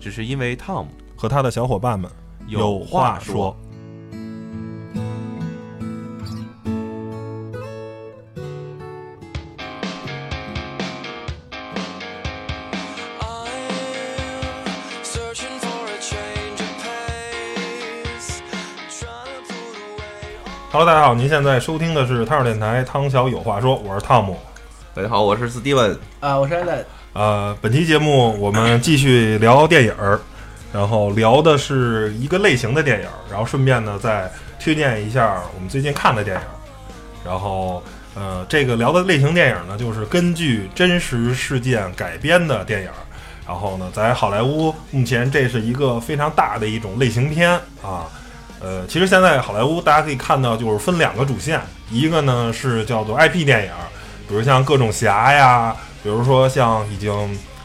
只是因为 Tom 和他的小伙伴们有话说。Hello，大家好，您现在收听的是汤小电台《汤小有话说》，我是汤姆。大家好，我是 Steven。啊，我是 Allen。呃，本期节目我们继续聊电影儿，然后聊的是一个类型的电影儿，然后顺便呢再推荐一下我们最近看的电影儿。然后呃，这个聊的类型电影呢，就是根据真实事件改编的电影儿。然后呢，在好莱坞目前这是一个非常大的一种类型片啊。呃，其实现在好莱坞大家可以看到，就是分两个主线，一个呢是叫做 IP 电影儿，比如像各种侠呀，比如说像已经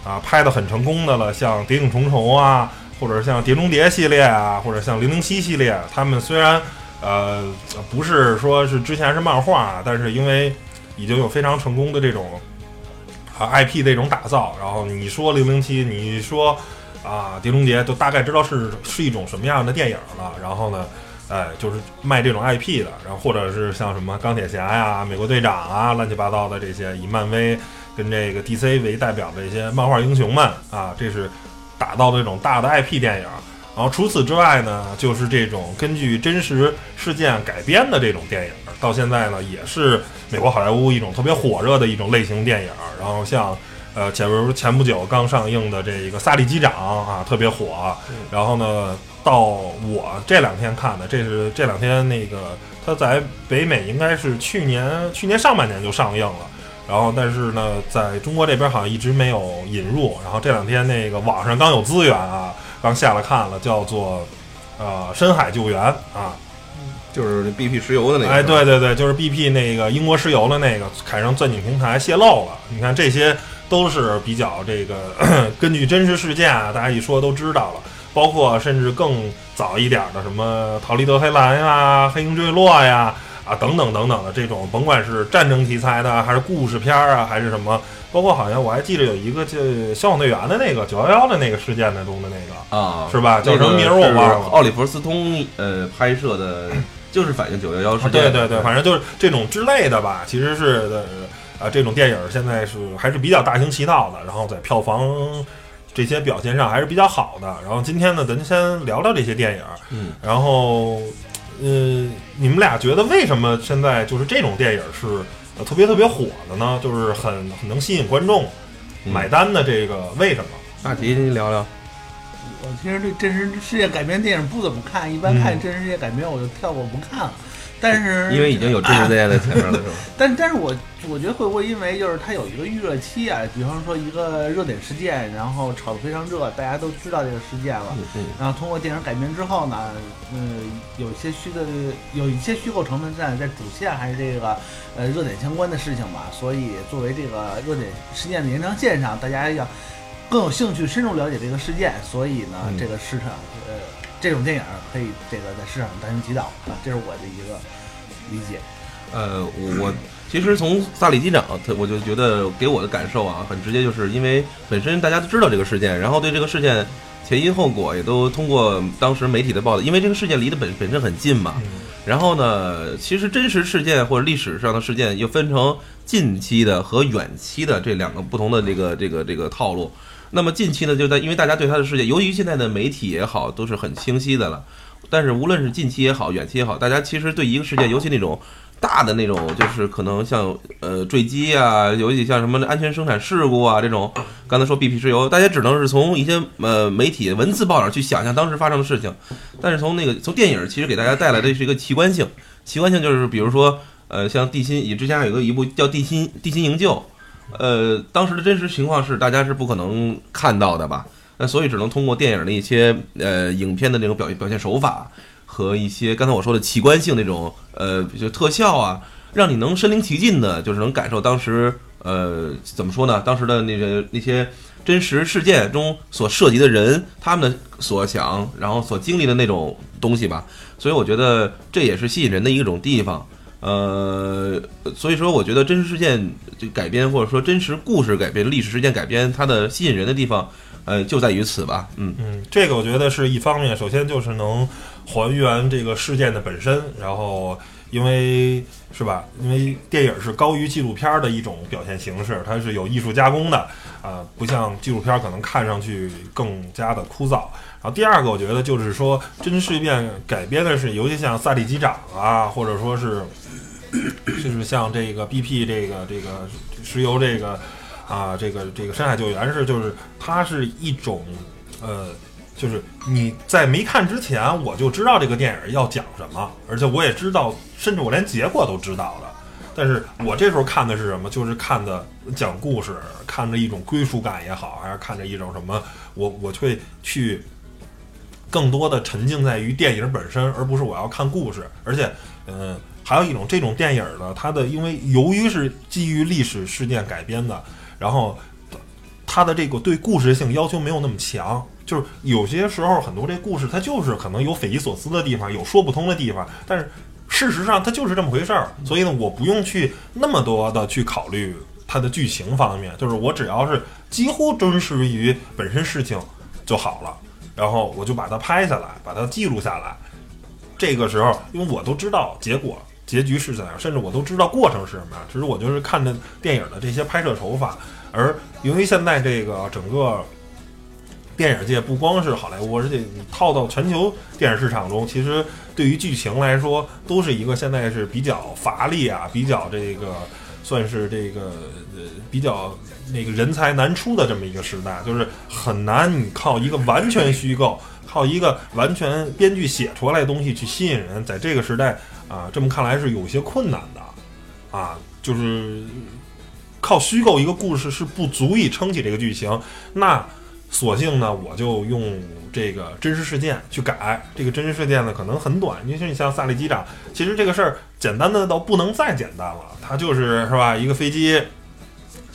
啊拍的很成功的了，像《谍影重重》啊，或者像《碟中谍》系列啊，或者像《零零七》系列，他们虽然呃不是说是之前是漫画，但是因为已经有非常成功的这种啊 IP 这种打造，然后你说零零七，你说啊碟中谍，就大概知道是是一种什么样的电影了。然后呢，哎，就是卖这种 IP 的，然后或者是像什么钢铁侠呀、美国队长啊，乱七八糟的这些以漫威跟这个 DC 为代表的一些漫画英雄们啊，这是打造的这种大的 IP 电影。然后除此之外呢，就是这种根据真实事件改编的这种电影，到现在呢也是美国好莱坞一种特别火热的一种类型电影。然后像呃前不前不久刚上映的这个《萨利机长》啊，特别火。然后呢，到我这两天看的，这是这两天那个他在北美应该是去年去年上半年就上映了。然后，但是呢，在中国这边好像一直没有引入。然后这两天那个网上刚有资源啊，刚下来看了，叫做呃深海救援啊，就是 BP 石油的那个。哎，对对对，就是 BP 那个英国石油的那个海上钻井平台泄漏了。你看这些都是比较这个 根据真实事件啊，大家一说都知道了。包括甚至更早一点的什么逃离德黑兰呀、黑鹰坠落呀啊等等等等的这种，甭管是战争题材的还是故事片儿啊，还是什么，包括好像我还记得有一个叫消防队员的那个九幺幺的那个事件的中的那个。啊，是吧叫什么名儿我忘了奥利弗斯通呃拍摄的，就是反映九幺幺事啊，件。对对对，反正就是这种之类的吧，其实是的啊，这种电影现在是还是比较大行其道的，然后在票房这些表现上还是比较好的。然后今天呢，咱先聊聊这些电影，嗯，然后呃，你们俩觉得为什么现在就是这种电影是呃特别特别火的呢？就是很很能吸引观众嗯买单的这个为什么？大吉，您聊聊。我其实对真实世界改编电影不怎么看，一般嗯看真实世界改编我就跳过不看了。但是因为已经有真实事件在前面了，是吧？但但是我我觉得会不会因为就是它有一个预热期啊？比方说一个热点事件，然后炒得非常热，大家都知道这个事件了。然后通过电影改编之后呢，嗯，有一些虚的，有一些虚构成分在在主线还是这个呃热点相关的事情吧。所以作为这个热点事件的延长线上，大家要更有兴趣深入了解这个事件。所以呢，嗯这个市场呃这种电影可以这个在市场上大行其道啊，这是我的一个理解。呃，我我其实从萨里机长，他我就觉得给我的感受啊，很直接，就是因为本身大家都知道这个事件，然后对这个事件前因后果也都通过当时媒体的报道，因为这个事件离得本本身很近嘛。然后呢，其实真实事件或者历史上的事件又分成近期的和远期的这两个不同的这个这个这个套路。那么近期呢，就在因为大家对它的事件，由于现在的媒体也好，都是很清晰的了。但是无论是近期也好，远期也好，大家其实对一个事件，尤其那种大的那种，就是可能像呃坠机啊，尤其像什么安全生产事故啊这种，刚才说 BP 石油，大家只能是从一些呃媒体文字报道去想象当时发生的事情，但是从那个从电影其实给大家带来的是一个奇观性，奇观性就是比如说呃像地心，以之前有个一部叫地心地心营救，呃当时的真实情况是大家是不可能看到的吧。那所以只能通过电影的一些呃影片的那种表表现手法和一些刚才我说的奇观性那种呃就特效啊，让你能身临其境的，就是能感受当时呃怎么说呢？当时的那个那些真实事件中所涉及的人，他们的所想，然后所经历的那种东西吧。所以我觉得这也是吸引人的一种地方。呃，所以说我觉得真实事件就改编，或者说真实故事改编、历史事件改编，它的吸引人的地方，呃，就在于此吧。嗯，嗯，这个我觉得是一方面，首先就是能还原这个事件的本身，然后因为是吧？因为电影是高于纪录片的一种表现形式，它是有艺术加工的，啊、不像纪录片可能看上去更加的枯燥。然后第二个，我觉得就是说真实事件改编的是，尤其像《萨利机长》啊，或者说是 就是像这个 BP 这个这个石油这个啊，这个这个深海救援是就是它是一种呃，就是你在没看之前我就知道这个电影要讲什么，而且我也知道，甚至我连结果都知道了。但是我这时候看的是什么？就是看的讲故事，看着一种归属感也好，还是看着一种什么？我我会去更多的沉浸在于电影本身，而不是我要看故事。而且，嗯、还有一种这种电影呢，它的因为由于是基于历史事件改编的，然后它的这个对故事性要求没有那么强。就是有些时候很多这故事它就是可能有匪夷所思的地方，有说不通的地方，但是事实上它就是这么回事儿。所以呢，我不用去那么多的去考虑它的剧情方面，就是我只要是几乎真实于本身事情就好了，然后我就把它拍下来，把它记录下来。这个时候，因为我都知道结果、结局是怎样，甚至我都知道过程是什么样，只是我就是看着电影的这些拍摄手法。而由于现在这个整个电影界不光是好莱坞，而且你套到全球电影市场中，其实对于剧情来说，都是一个现在是比较乏力啊，比较这个算是这个呃比较那个人才难出的这么一个时代，就是很难你靠一个完全虚构，靠一个完全编剧写出来的东西去吸引人，在这个时代啊，这么看来是有些困难的啊，就是靠虚构一个故事是不足以撑起这个剧情，那。索性呢，我就用这个真实事件去改。这个真实事件呢，可能很短，因为你像萨利机长，其实这个事儿简单的到不能再简单了。他就是是吧，一个飞机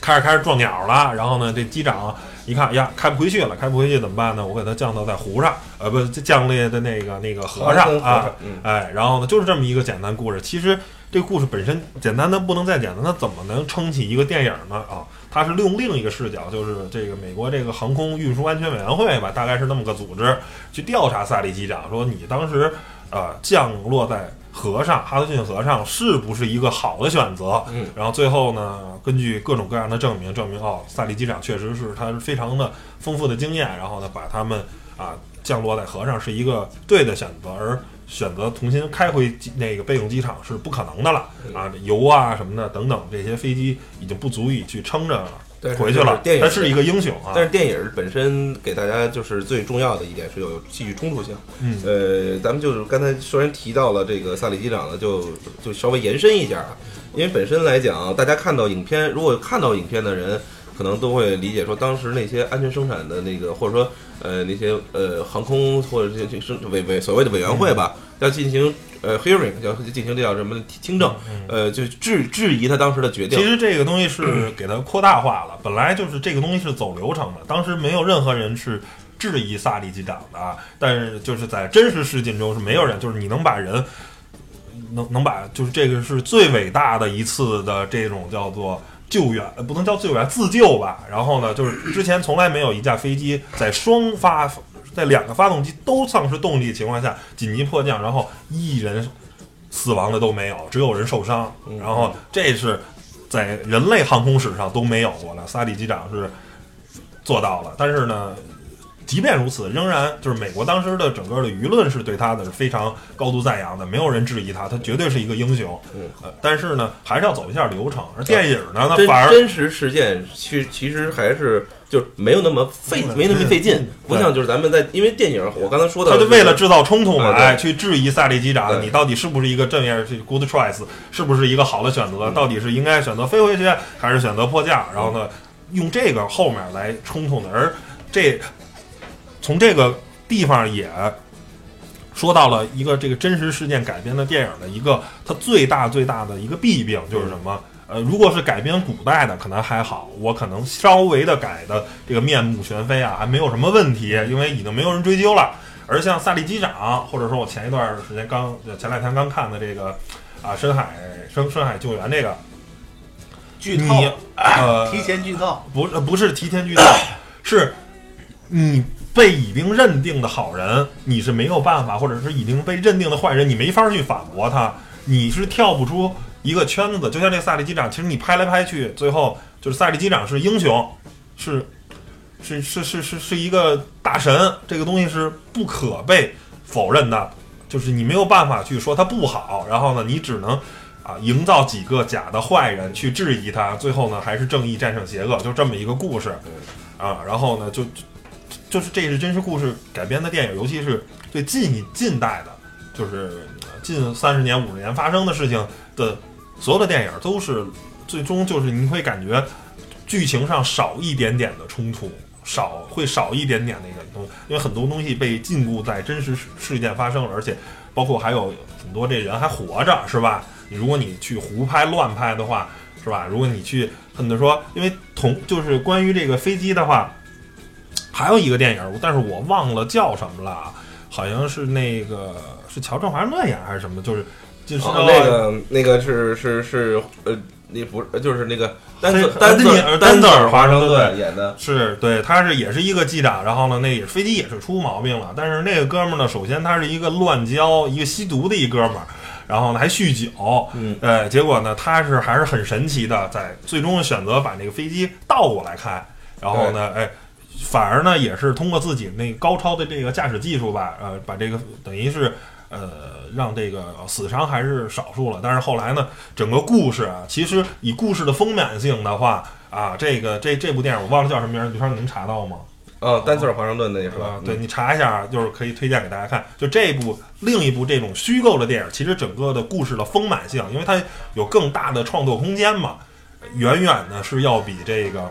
开着开着撞鸟了，然后呢，这机长一看呀，开不回去了，开不回去怎么办呢？我给他降到在湖上，呃，不，降落在那个那个河上啊，嗯，哎，然后呢，就是这么一个简单故事。其实这个故事本身简单的不能再简单，它怎么能撑起一个电影呢？啊，它是利用另一个视角，就是这个美国这个航空运输安全委员会吧，大概是那么个组织，去调查萨利机长，说你当时呃降落在河上，哈德逊河上是不是一个好的选择？嗯，然后最后呢，根据各种各样的证明，证明哦，萨利机长确实是他是非常的丰富的经验，然后呢，把他们啊降落在河上是一个对的选择，而选择重新开回机那个备用机场是不可能的了啊，油啊什么的等等这些飞机已经不足以去撑着但是回去了。电影他是一个英雄啊，但是电影本身给大家就是最重要的一点是有戏剧冲突性。嗯呃，咱们就是刚才虽然提到了这个萨里机长呢，就就稍微延伸一下啊，因为本身来讲，大家看到影片，如果看到影片的人，可能都会理解说，当时那些安全生产的那个，或者说呃那些呃航空或者这这生委委所谓的委员会吧，要进行呃 hearing，要进行这叫什么听证，呃，就质质疑他当时的决定其。实这个东西是给它扩大化了，本来就是这个东西是走流程的，当时没有任何人是质疑萨利机长的啊，但是就是在真实事件中是没有人，就是你能把人能能把就是这个是最伟大的一次的这种叫做救援，呃不能叫救援，自救吧。然后呢，就是之前从来没有一架飞机在双发在两个发动机都丧失动力的情况下紧急迫降，然后一人死亡的都没有，只有人受伤。然后这是在人类航空史上都没有过的，萨利机长是做到了。但是呢，即便如此，仍然就是美国当时的整个的舆论是对他的是非常高度赞扬的，没有人质疑他，他绝对是一个英雄。嗯呃，但是呢，还是要走一下流程。而电影呢，那真反而真实事件其其实还是就是没有那么费，没那么费劲，不像就是咱们在因为电影，我刚才说的，他就为了制造冲突嘛，哎，去质疑萨利机长，你到底是不是一个正面去 good choice，是不是一个好的选择？到底是应该选择飞回去，还是选择迫降？然后呢，用这个后面来冲突的，而这从这个地方也说到了一个这个真实事件改编的电影的一个它最大最大的一个弊病就是什么？呃，如果是改编古代的，可能还好，我可能稍微的改的这个面目全非啊，还没有什么问题，因为已经没有人追究了。而像萨利机长，或者说我前一段时间刚前两天刚看的这个啊深海深深海救援这个，剧透你，呃提前剧透，不是不是提前剧透，是你被已经认定的好人，你是没有办法，或者是已经被认定的坏人，你没法去反驳他，你是跳不出一个圈子。就像这个萨利机长，其实你拍来拍去，最后就是萨利机长是英雄，是是是是是是一个大神，这个东西是不可被否认的，就是你没有办法去说他不好，然后呢，你只能啊营造几个假的坏人去质疑他，最后呢还是正义战胜邪恶，就这么一个故事啊。然后呢，就就是这是真实故事改编的电影，尤其是对近一近代的，就是近三十年五十年发生的事情的所有的电影，都是最终就是你会感觉剧情上少一点点的冲突。少会少一点点那个东西，因为很多东西被禁锢在真实事事件发生了，而且包括还有很多这人还活着，是吧？你如果你去胡拍乱拍的话，是吧？如果你去很多说，因为同就是关于这个飞机的话，还有一个电影，但是我忘了叫什么了，啊好像是那个是乔治华盛顿演还是什么，就是就是、哦，那个那个是是是呃，那不是就是那个丹泽丹泽丹尼尔丹泽尔华盛顿顿演的，是对，他是也是一个机长，然后呢，那也飞机也是出毛病了，但是那个哥们儿呢，首先他是一个乱交、一个吸毒的一哥们儿，然后呢还酗酒，嗯，呃，结果呢，他是还是很神奇的，在最终选择把那个飞机倒过来开，然后呢，哎，反而呢也是通过自己那高超的这个驾驶技术吧，呃，把这个等于是呃让这个死伤还是少数了。但是后来呢，整个故事啊，其实以故事的丰满性的话啊，这个这这部电影我忘了叫什么名儿，你说你能查到吗？哦，丹泽尔华盛顿那是吧啊？，对你查一下，就是可以推荐给大家看。就这部另一部这种虚构的电影，其实整个的故事的丰满性，因为它有更大的创作空间嘛，远远的是要比这个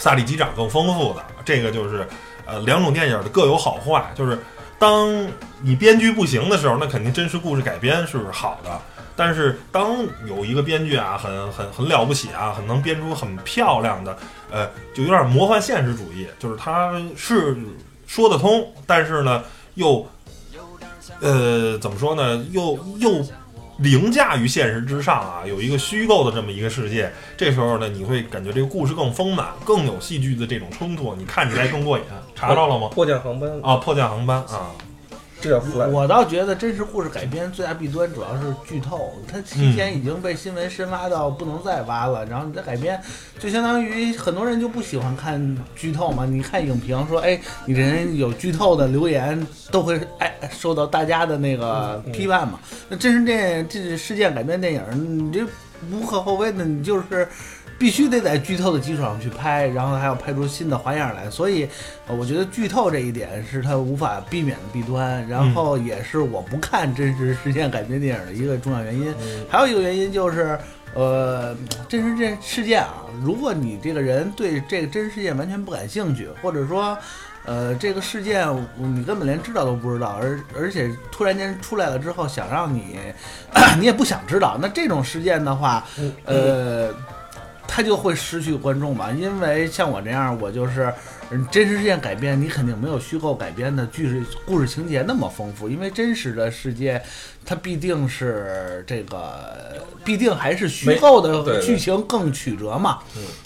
萨利机长更丰富的。这个就是呃两种电影的各有好坏，就是当你编剧不行的时候，那肯定真实故事改编是好的。但是当有一个编剧啊，很很很了不起啊，很能编出很漂亮的，呃，就有点魔幻现实主义，就是他是说得通，但是呢，又呃怎么说呢，又又凌驾于现实之上啊，有一个虚构的这么一个世界。这时候呢，你会感觉这个故事更丰满，更有戏剧的这种冲突，你看起来更过瘾。查到了吗？迫降航班啊，迫降航班啊，这叫 fly 我倒觉得真实故事改编最大弊端主要是剧透，它提前已经被新闻深挖到不能再挖了，然后你再改编，就相当于很多人就不喜欢看剧透嘛。你看影评说，哎，你人有剧透的留言都会哎受到大家的那个批判嘛。那真实电这是事件改编电影，你这无可厚非的，你就是。必须得在剧透的基础上去拍，然后还要拍出新的花样来，所以，呃我觉得剧透这一点是它无法避免的弊端，然后也是我不看真实事件改编电影的一个重要原因。还有一个原因就是，呃，真实这事件啊，如果你这个人对这个真实事件完全不感兴趣，或者说，呃，这个事件你根本连知道都不知道，而而且突然间出来了之后，想让你，你也不想知道，那这种事件的话，呃。他就会失去观众嘛，因为像我这样，我就是嗯真实事件改编，你肯定没有虚构改编的剧事故事情节那么丰富，因为真实的世界它必定是这个，必定还是虚构的剧情更曲折嘛。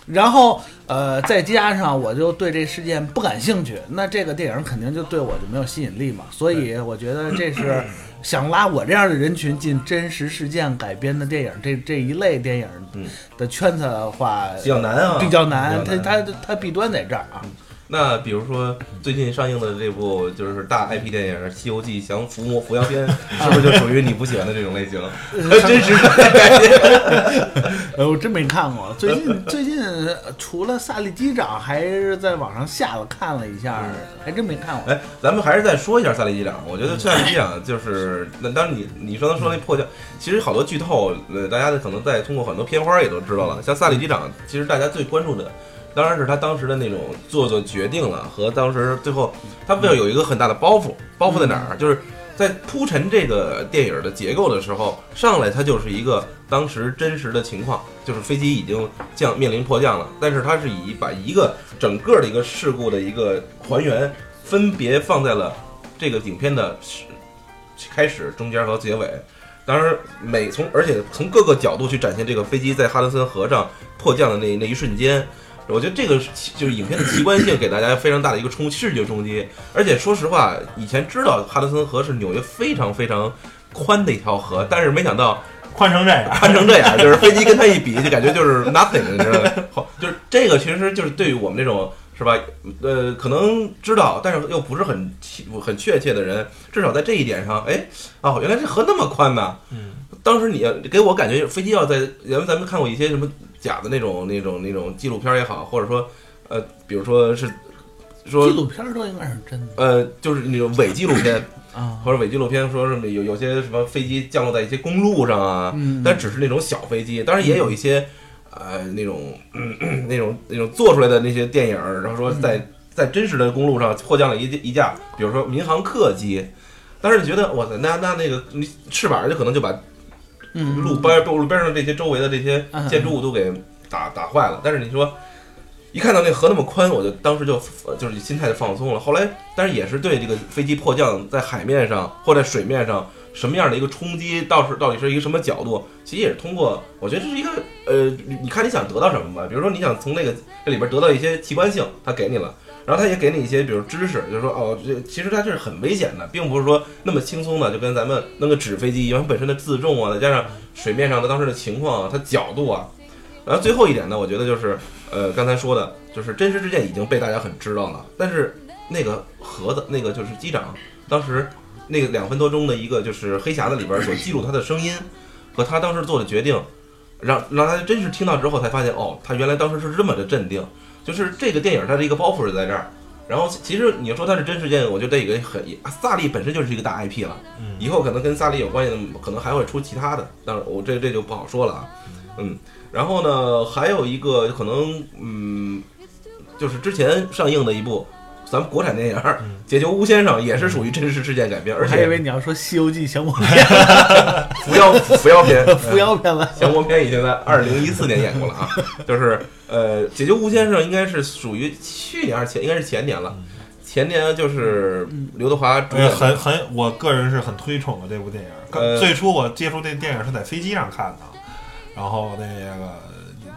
然后呃，再加上我就对这事件不感兴趣，那这个电影肯定就对我就没有吸引力嘛。所以我觉得这是想拉我这样的人群进真实事件改编的电影这这一类电影嗯的圈子的话，比较难啊比较难。它它它弊端在这儿啊。那比如说最近上映的这部就是大 IP 电影《西游记降伏魔伏妖篇》，是不是就属于你不喜欢的这种类型？真实呃，我真没看过。最近最近呃除了萨利机长，还是在网上下了看了一下，还真没看过。哎，咱们还是再说一下萨利机长。我觉得萨利机长就是，那当然你你说他说那破降，其实好多剧透，呃，大家可能在通过很多片花也都知道了。像萨利机长，其实大家最关注的当然是他当时的那种做做决定了，和当时最后他为了有一个很大的包袱，包袱在哪儿？就是在铺陈这个电影的结构的时候，上来它就是一个当时真实的情况，就是飞机已经降面临迫降了，但是它是以把一个整个的一个事故的一个还原，分别放在了这个影片的始开始、中间和结尾。当然，每从而且从各个角度去展现这个飞机在哈德森河上迫降的那那一瞬间，我觉得这个是就是影片的奇观性给大家非常大的一个冲视觉冲击。而且说实话，以前知道哈德森河是纽约非常非常宽的一条河，但是没想到宽成这样，宽成这样，就是飞机跟它一比，就感觉就是 nothing，你知道吗？好，就是这个其实就是对于我们这种是吧？呃，可能知道，但是又不是很清很确切的人，至少在这一点上，哎，哦，原来这河那么宽呐！嗯，当时你给我感觉飞机要在，原来咱们看过一些什么假的那种那种那种纪录片也好，或者说呃，比如说是说纪录片儿都应该是真的呃，就是那种伪纪录片。啊。或者伪纪录片说什么有有些什么飞机降落在一些公路上啊，嗯但只是那种小飞机，当然也有一些呃那种、嗯、那种那种做出来的那些电影，然后说在在真实的公路上迫降了一一架，比如说民航客机，但是你觉得哇塞，那那那个你翅膀就可能就把嗯，路边路边上这些周围的这些嗯建筑物都给打打坏了。但是你说，一看到那河那么宽，我就当时就呃就是心态就放松了。后来，但是也是对这个飞机迫降在海面上或在水面上什么样的一个冲击，到是到底是一个什么角度，其实也是通过，我觉得这是一个呃，你你看你想得到什么吧。比如说你想从那个这里边得到一些奇观性，他给你了。然后他也给你一些，比如知识，就是说，哦，这其实它这是很危险的，并不是说那么轻松的，就跟咱们弄个纸飞机一样，本身的自重啊，再加上水面上的当时的情况，它角度啊，然后最后一点呢，我觉得就是，呃，刚才说的，就是真实事件已经被大家很知道了，但是那个盒子，那个就是机长，当时那个两分多钟的一个就是黑匣子里边所记录他的声音和他当时做的决定，让让大家真实听到之后才发现，哦，他原来当时是这么的镇定，就是这个电影它的一个包袱是在这儿。然后其实你要说它是真事件，我觉得这个很萨利本身就是一个大 IP 了，嗯。以后可能跟萨利有关系的，可能还会出其他的，但是我这这就不好说了啊，嗯，然后呢，还有一个可能，嗯，就是之前上映的一部咱们国产电影《嗯解救吴先生》，也是属于真实事件改编，而且还以为你要说《西游记》降魔篇、扶摇 扶摇篇，扶摇篇了。降魔篇已经在二零一四年演过了啊，就是呃，解救吴先生应该是属于去年还是前，应该是前年了。前年就是刘德华很很，我个人是很推崇的这部电影。最初我接触这电影是在飞机上看的，然后那个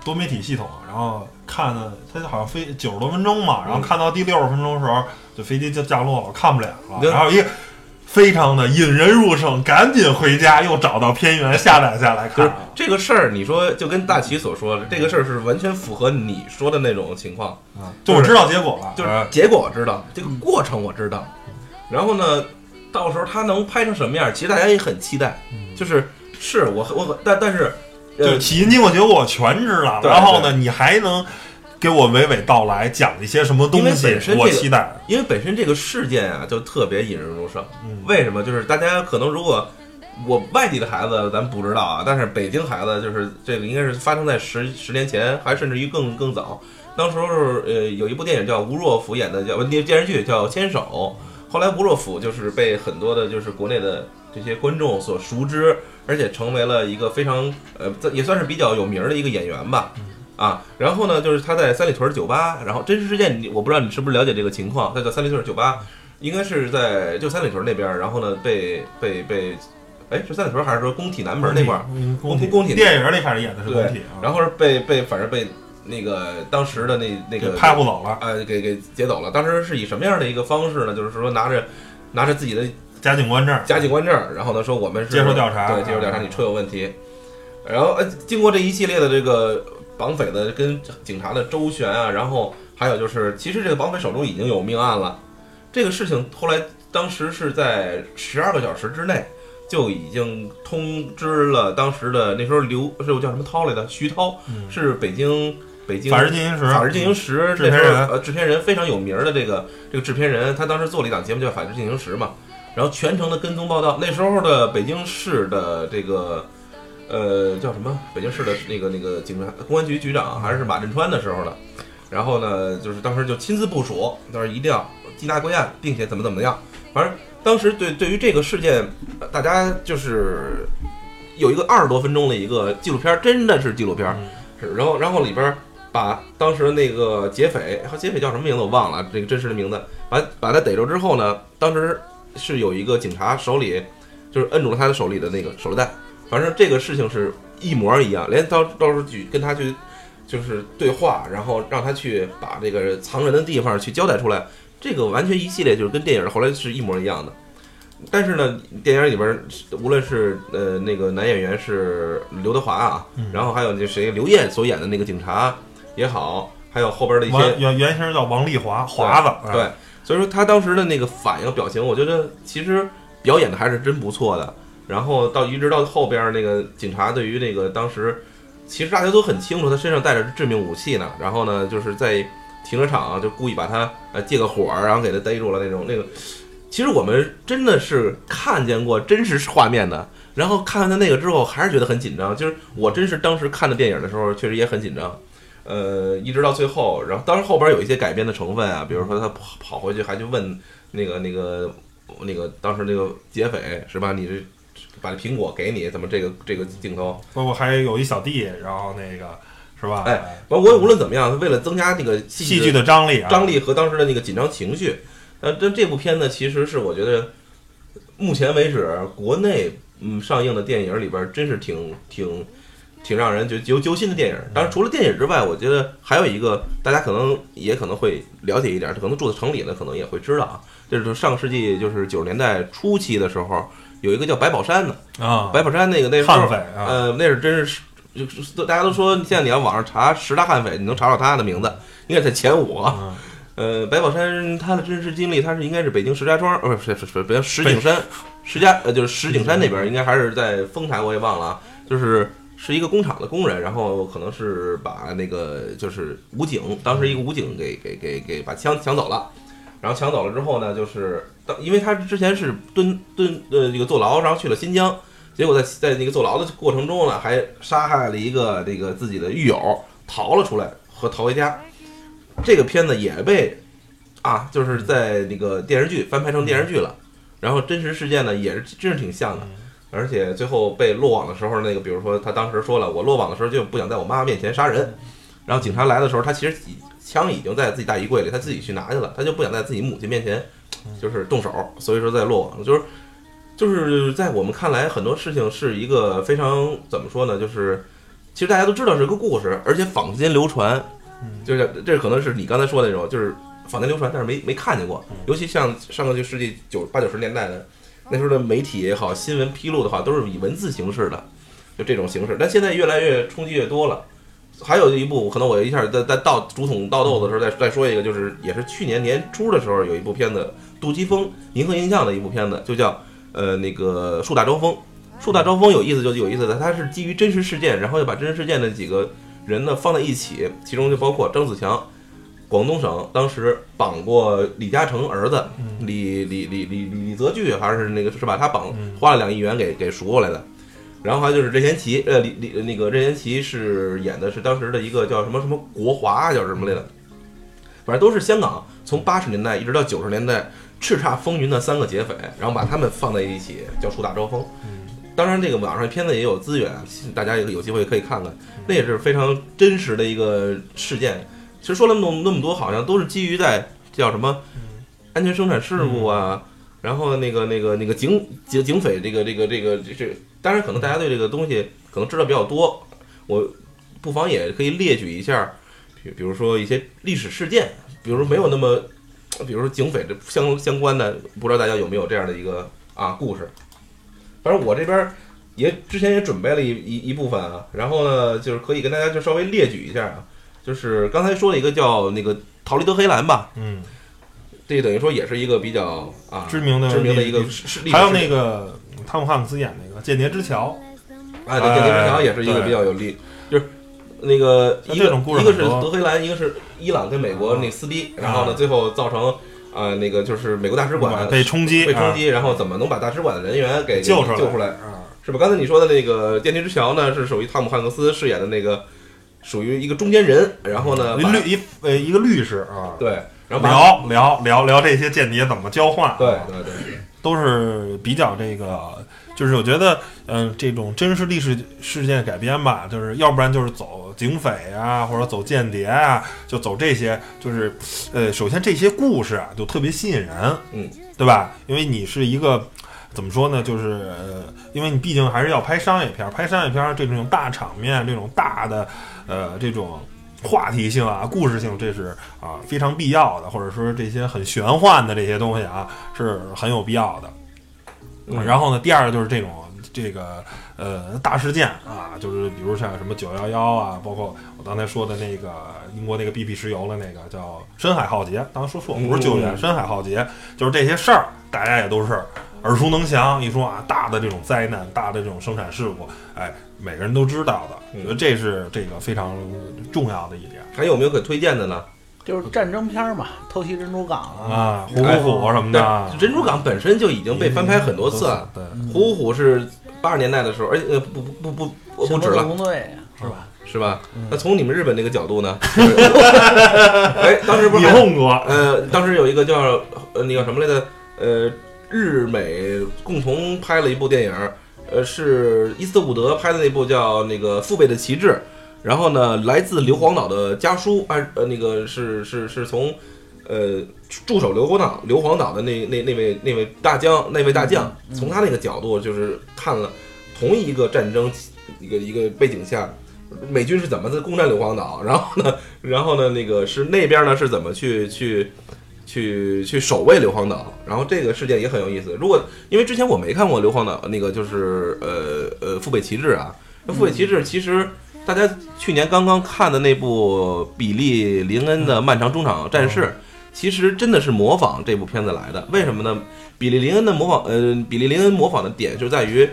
多媒体系统，然后看的它好像飞九十多分钟嘛，然后看到第六十分钟的时候，就飞机就降落了，我看不了了。对然后一个非常的引人入胜，赶紧回家，又找到片源下载下来就是看。这个事儿，你说就跟大齐所说的，这个事儿是完全符合你说的那种情况。啊，就我知道结果了，就是啊结果我知道，这个过程我知道，然后呢，到时候他能拍成什么样，其实大家也很期待。就是是我我但但是，呃就，起因经过结果我全知道，然后呢，你还能给我娓娓道来讲一些什么东因为西本身，这个我期待。因为本身这个事件啊，就特别引人入胜。嗯为什么？就是大家可能如果我外地的孩子咱不知道啊，但是北京孩子就是这个应该是发生在十十年前，还甚至于更更早。当时候呃有一部电影叫吴若甫演的叫电电视剧叫《牵手》，后来吴若甫就是被很多的就是国内的这些观众所熟知，而且成为了一个非常呃这也算是比较有名儿的一个演员吧。啊，然后呢，就是他在三里屯酒吧，然后真实事件，你我不知道你是不是了解这个情况，他在三里屯酒吧，应该是在就三里屯那边儿，然后呢被被被，哎是三里屯还是说工体南门那块儿？嗯工工工体电影里反正演的是工体啊，，然后是被被反正被那个当时的那那个拍不走了，呃给给劫走了。当时是以什么样的一个方式呢？就是说拿着拿着自己的加警官证，假警官证，然后呢说我们是接受调查。对，接受调查，啊你车有问题。然后呃，经过这一系列的这个绑匪的跟警察的周旋啊，然后还有就是，其实这个绑匪手中已经有命案了。这个事情后来当时是在十二个小时之内就已经通知了当时的那时候刘是叫什么涛来的徐涛，嗯。是北京北京法制进行时，法制进行时制片人。呃制片人非常有名儿的这个这个制片人，他当时做了一档节目叫《法制进行时》嘛，然后全程的跟踪报道。那时候的北京市的这个呃叫什么？北京市的那个那个警察公安局局长还是马振川的时候的，然后呢，就是当时就亲自部署，当时一定要缉拿归案，并且怎么怎么样。反正当时对对于这个事件，大家就是有一个二十多分钟的一个纪录片，真的是纪录片。是，然后然后里边把当时那个劫匪，和劫匪叫什么名字我忘了，这个真实的名字，把把他逮着之后呢，当时是有一个警察手里就是摁住了他的手里的那个手榴弹，反正这个事情是一模一样，连到到时候去跟他去就是对话，然后让他去把这个藏人的地方去交代出来，这个完全一系列就是跟电影后来是一模一样的。但是呢，电影里边儿无论是呃那个男演员是刘德华啊，然后还有那谁刘烨所演的那个警察也好，还有后边的一些王原原型叫王丽华，华子，对哎，所以说他当时的那个反应表情，我觉得其实表演的还是真不错的。然后到一直到后边那个警察对于那个当时，其实大家都很清楚他身上带着致命武器呢。然后呢，就是在停车场就故意把他呃借个火儿，然后给他逮住了那种那个。其实我们真的是看见过真实画面的，然后看完他那个之后，还是觉得很紧张。就是我真是当时看的电影的时候，确实也很紧张。呃，一直到最后，然后当然后边有一些改编的成分啊，比如说他跑跑回去还去问那个那个那个当时那个劫匪是吧？你这把这苹果给你，怎么这个这个镜头？包括还有一小弟，然后那个是吧？哎，包括无论怎么样，为了增加那个戏戏剧的张力啊，张力和当时的那个紧张情绪，呃，这这部片呢，其实是我觉得目前为止国内嗯上映的电影里边儿，真是挺挺挺让人就揪揪心的电影。当然，除了电影之外，我觉得还有一个大家可能也可能会了解一点，可能住在城里的可能也会知道啊，就是上个世纪就是九十年代初期的时候，有一个叫白宝山的，啊，白宝山那个那时候悍匪啊，呃，那是真是，就是大家都说现在你要网上查十大悍匪，你能查到他的名字，应该在前五啊。嗯呃，白宝山他的真实经历，他是应该是北京石家庄，呃，不是不是不是北京石景山，石家呃就是石景山那边，应该还是在丰台，我也忘了啊，就是是一个工厂的工人，然后可能是把那个就是武警，当时一个武警给给给给把枪抢走了，然后抢走了之后呢，就是当因为他之前是蹲蹲呃这个坐牢，然后去了新疆，结果在在那个坐牢的过程中呢，还杀害了一个这个自己的狱友，逃了出来和逃回家。这个片子也被啊，就是在那个电视剧翻拍成电视剧了，然后真实事件呢也是真是挺像的，而且最后被落网的时候，那个比如说他当时说了，我落网的时候就不想在我妈妈面前杀人，然后警察来的时候，他其实已枪已经在自己大衣柜里，他自己去拿去了，他就不想在自己母亲面前就是动手，所以说在落网，就是就是在我们看来，很多事情是一个非常怎么说呢，就是其实大家都知道是个故事，而且坊间流传，就是这可能是你刚才说的那种，就是坊间流传，但是没没看见过。尤其像上个世纪九八九十年代的那时候的媒体也好，新闻披露的话，都是以文字形式的，就这种形式。但现在越来越冲击越多了。还有一部，可能我一下在在倒竹筒倒豆子的时候再再说一个，就是也是去年年初的时候有一部片子，杜琪峰银河映像的一部片子，就叫呃那个树大招风。树大招风有意思就有意思的，它是基于真实事件，然后又把真实事件的几个人呢放在一起，其中就包括张子强，广东省当时绑过李嘉诚儿子李李李李李李泽钜，还是那个是吧？他绑花了两亿元给给赎过来的。然后还有就是任贤齐，呃，李李那个任贤齐是演的是当时的一个叫什么什么国华，叫什么来着？反正都是香港从八十年代一直到九十年代叱咤风云的三个劫匪，然后把他们放在一起叫树大招风。当然，这个网上片子也有资源，大家也有机会可以看看，那也是非常真实的一个事件。其实说了那么那么多，好像都是基于在叫什么安全生产事故啊，然后那个那个那个警警警匪这个这个这个这这，当然可能大家对这个东西可能知道比较多，我不妨也可以列举一下，比比如说一些历史事件，比如说没有那么，比如说警匪这相相关的，不知道大家有没有这样的一个啊故事。反正我这边也之前也准备了一一一部分啊，然后呢，就是可以跟大家就稍微列举一下啊，就是刚才说了一个叫那个逃离德黑兰吧，嗯，这等于说也是一个比较啊知名的知名的一个历是是还有那个个汤姆汉克斯演那个《间谍之桥哎，对，间谍之桥也是一个比较有利，就是那个一个像这种故事一个是德黑兰，一个是伊朗跟美国那撕逼，然后呢，啊最后造成啊那个就是美国大使馆被冲击，被冲击，然后怎么能把大使馆的人员给啊救出来救出来？啊，是吧？刚才你说的那个《电梯之桥》呢，是属于汤姆汉克斯饰演的那个属于一个中间人，然后呢，一律一呃一个律师啊，对，然后聊聊聊聊这些间谍怎么交换，对对对，都是比较这个，就是我觉得，嗯、这种真实历史事件改编吧，就是要不然就是走警匪啊，或者走间谍啊，就走这些，就是，呃，首先这些故事啊就特别吸引人，嗯，对吧？因为你是一个。怎么说呢？就是呃，因为你毕竟还是要拍商业片儿，拍商业片儿这种大场面、这种大的呃这种话题性啊、故事性，这是啊非常必要的，或者说这些很玄幻的这些东西啊是很有必要的。嗯然后呢，第二个就是这种这个呃大事件啊，就是比如像什么九幺幺啊，包括我刚才说的那个英国那个 BP 石油的那个叫深海浩劫，当时说错不是救援，嗯深海浩劫，就是这些事儿，大家也都是耳熟能详。一说啊，大的这种灾难，大的这种生产事故，哎，每个人都知道的，嗯我觉得这是这个非常重要的一点还有没有可推荐的呢？就是战争片儿嘛，偷袭珍珠港啊，啊，虎虎虎什么的，珍珠港本身就已经被翻拍很多次了。对。虎虎是八十年代的时候，而且呃不不不不不不止了，特工队是吧？是吧？嗯那从你们日本那个角度呢？哎，当时不是还你碰过？呃，当时有一个叫呃那个什么来着？呃，日美共同拍了一部电影，呃，是伊斯特伍德拍的那部叫那个《父辈的旗帜》。然后呢，来自硫磺岛的家书，啊呃那个是是是从呃驻守硫磺岛硫磺岛的那那那位那位大将那位大将，从他那个角度就是看了同一个战争一个一个背景下，美军是怎么在攻占硫磺岛，然后呢，然后呢那个是那边呢是怎么去去去去守卫硫磺岛，然后这个事件也很有意思。如果因为之前我没看过硫磺岛那个就是呃呃父辈旗帜啊，那父辈旗帜其实。大家去年刚刚看的那部比利林恩的《漫长中场战事》，其实真的是模仿这部片子来的。为什么呢？比利林恩的模仿，呃，比利林恩模仿的点就在于，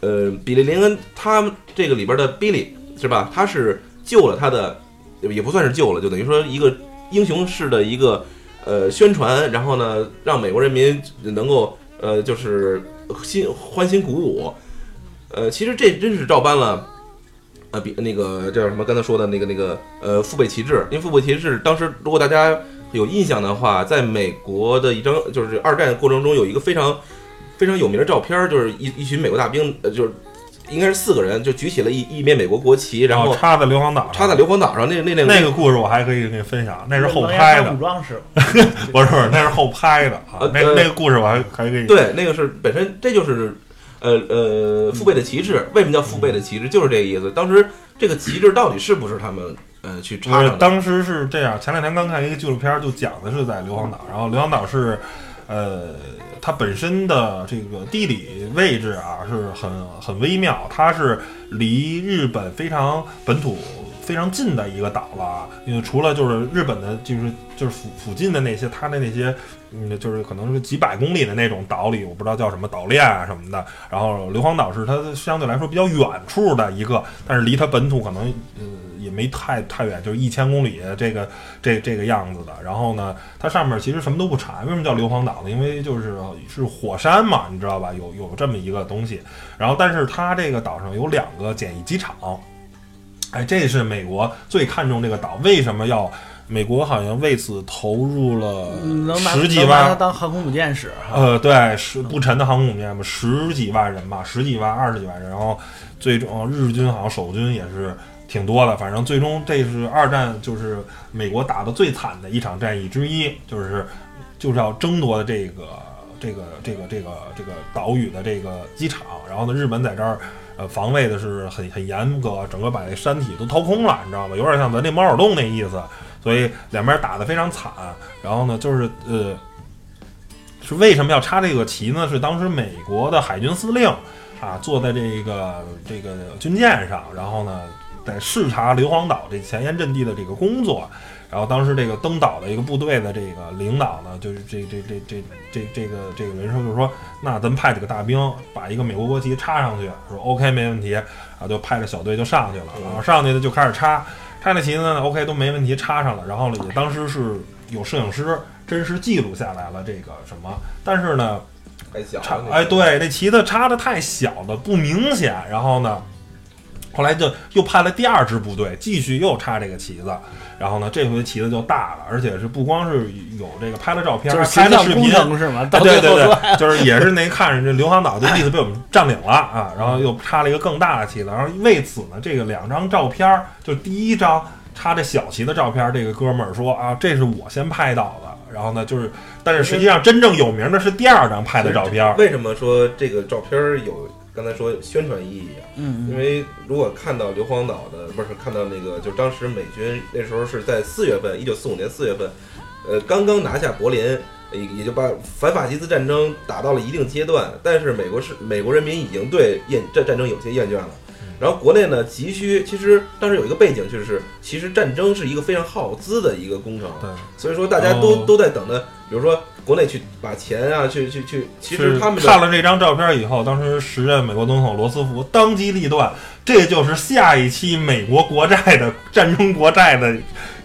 呃，比利林恩他这个里边的 Billy 是吧？他是救了他的，也不算是救了，就等于说一个英雄式的一个呃宣传，然后呢，让美国人民能够呃就是心欢欣鼓舞。呃，其实这真是照搬了。呃，比那个叫什么？刚才说的那个那个呃，父辈旗帜，因为父辈旗帜当时如果大家有印象的话，在美国的一张就是二战过程中有一个非常非常有名的照片，就是一一群美国大兵，呃，就是应该是四个人，就举起了一一面美国国旗，然后哦插在硫磺岛上，插在硫磺岛上。那那那那个故事我还可以给你分享，那是后拍的武，装师，不是不是，那是后拍的啊呃。那个呃那个故事我还还给你对，那个是本身这就是呃呃父辈的旗帜。为什么叫父辈的旗帜？就是这个意思。当时这个旗帜到底是不是他们呃去插上的？当时是这样。前两天刚看一个纪录片，就讲的是在硫磺岛，然后硫磺岛是，呃，它本身的这个地理位置啊是很很微妙，它是离日本非常本土非常近的一个岛了。因为除了就是日本的，就是就是附附近的那些，它的那些。嗯，就是可能是几百公里的那种岛里，我不知道叫什么岛链啊什么的。然后硫磺岛是它相对来说比较远处的一个，但是离它本土可能呃也没太太远，就是一千公里这个这这个样子的。然后呢，它上面其实什么都不产，为什么叫硫磺岛呢？因为就是是火山嘛，你知道吧？有有这么一个东西。然后，但是它这个岛上有两个简易机场，哎，这是美国最看重这个岛，为什么要？美国好像为此投入了十几能拿它万，当航空母舰使。呃，对，是不沉的航空母舰嘛，十几万人吧，十几万、二十几万人，然后最终呃日军好像守军也是挺多的，反正最终这是二战就是美国打的最惨的一场战役之一，就是就是要争夺的这个这个这个这个这个岛屿的这个机场，然后呢，日本在这儿。呃，防卫的是很很严格，整个把这山体都掏空了，你知道吗？有点像咱这猫耳洞那意思，所以两边打得非常惨。然后呢，就是呃，是为什么要插这个旗呢？是当时美国的海军司令啊，坐在这个这个军舰上，然后呢，在视察硫磺岛这前沿阵地的这个工作。然后当时这个登岛的一个部队的这个领导呢，就是这这这这这这个这个人说，就是说，那咱们派几个大兵把一个美国国旗插上去，说 OK 没问题，啊，就派着小队就上去了，然后上去呢就开始插，插那旗子呢 OK 都没问题，插上了，然后呢也当时是有摄影师真实记录下来了这个什么，但是呢。太小哎，对，那旗子插的太小了，不明显。然后呢，后来就又派了第二支部队，继续又插这个旗子。然后呢，这回旗子就大了，而且是不光是有这个拍了照片，就是拍了视频，是吗？啊，对对对，就是也是那看着这硫磺岛就意思被我们占领了啊，然后又插了一个更大的旗子，然后为此呢，这个两张照片儿，就第一张插着小旗的照片儿，这个哥们儿说啊，这是我先拍到的，然后呢，就是，但是实际上真正有名的是第二张拍的照片儿，为什么说这个照片儿有刚才说宣传意义啊？嗯因为如果看到硫磺岛的，不是看到那个，就当时美军那时候是在四月份，一九四五年四月份，呃，刚刚拿下柏林，也也就把反法西斯战争打到了一定阶段，但是美国是美国人民已经对厌战战争有些厌倦了。然后国内呢，急需其实当时有一个背景，就是其实战争是一个非常耗资的一个工程，对，所以说大家都、哦都在等着，比如说国内去把钱啊，去去去，其实他们的看了这张照片以后，当时时任美国总统罗斯福当机立断，这就是下一期美国国债的战争国债的，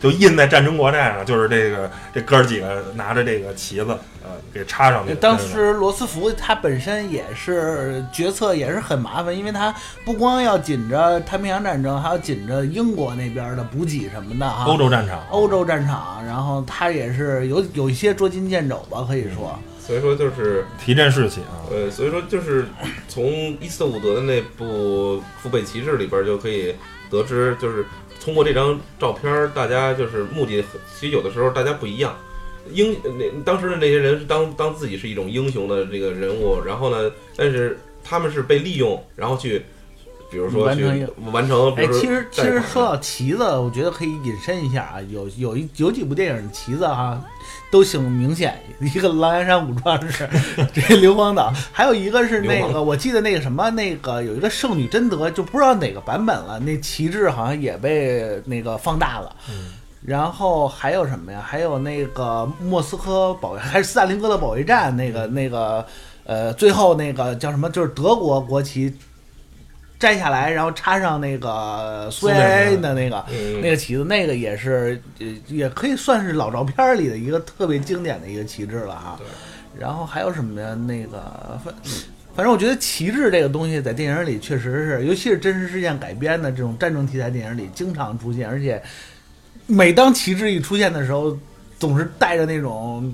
就印在战争国债上，就是这个这哥儿几个拿着这个旗子，呃，给插上去。当时罗斯福他本身也是决策也是很麻烦，因为他不光要紧着太平洋战争，还要紧着英国那边的补给什么的哈。欧洲战场，欧洲战场，然后他也是有有一些捉襟见肘吧，可以说。所以说就是提振士气啊。呃，所以说就是从伊斯特伍德的那部《父辈骑士》里边就可以得知，就是通过这张照片儿，大家就是目的，其实有的时候大家不一样。英那当时的那些人是当当自己是一种英雄的这个人物，然后呢，但是他们是被利用，然后去，比如说去完成一完成，比哎，如说其实其实说到旗子，我觉得可以引申一下啊，有有一有几部电影旗子哈、都挺明显，一个《狼牙山五壮士》，这硫磺岛，还有一个是那个，我记得那个什么，那个有一个圣女贞德，就不知道哪个版本了，那旗帜好像也被那个放大了。然后还有什么呀？还有那个莫斯科保卫，还是斯大林格勒保卫战那个那个，呃，最后那个叫什么？就是德国国旗摘下来，然后插上那个苏维埃的那个嗯那个旗子，那个也是呃，也可以算是老照片里的一个特别经典的一个旗帜了哈。对然后还有什么呀？那个反反正我觉得旗帜这个东西在电影里确实是，尤其是真实事件改编的这种战争题材电影里经常出现，而且每当旗帜一出现的时候，总是带着那种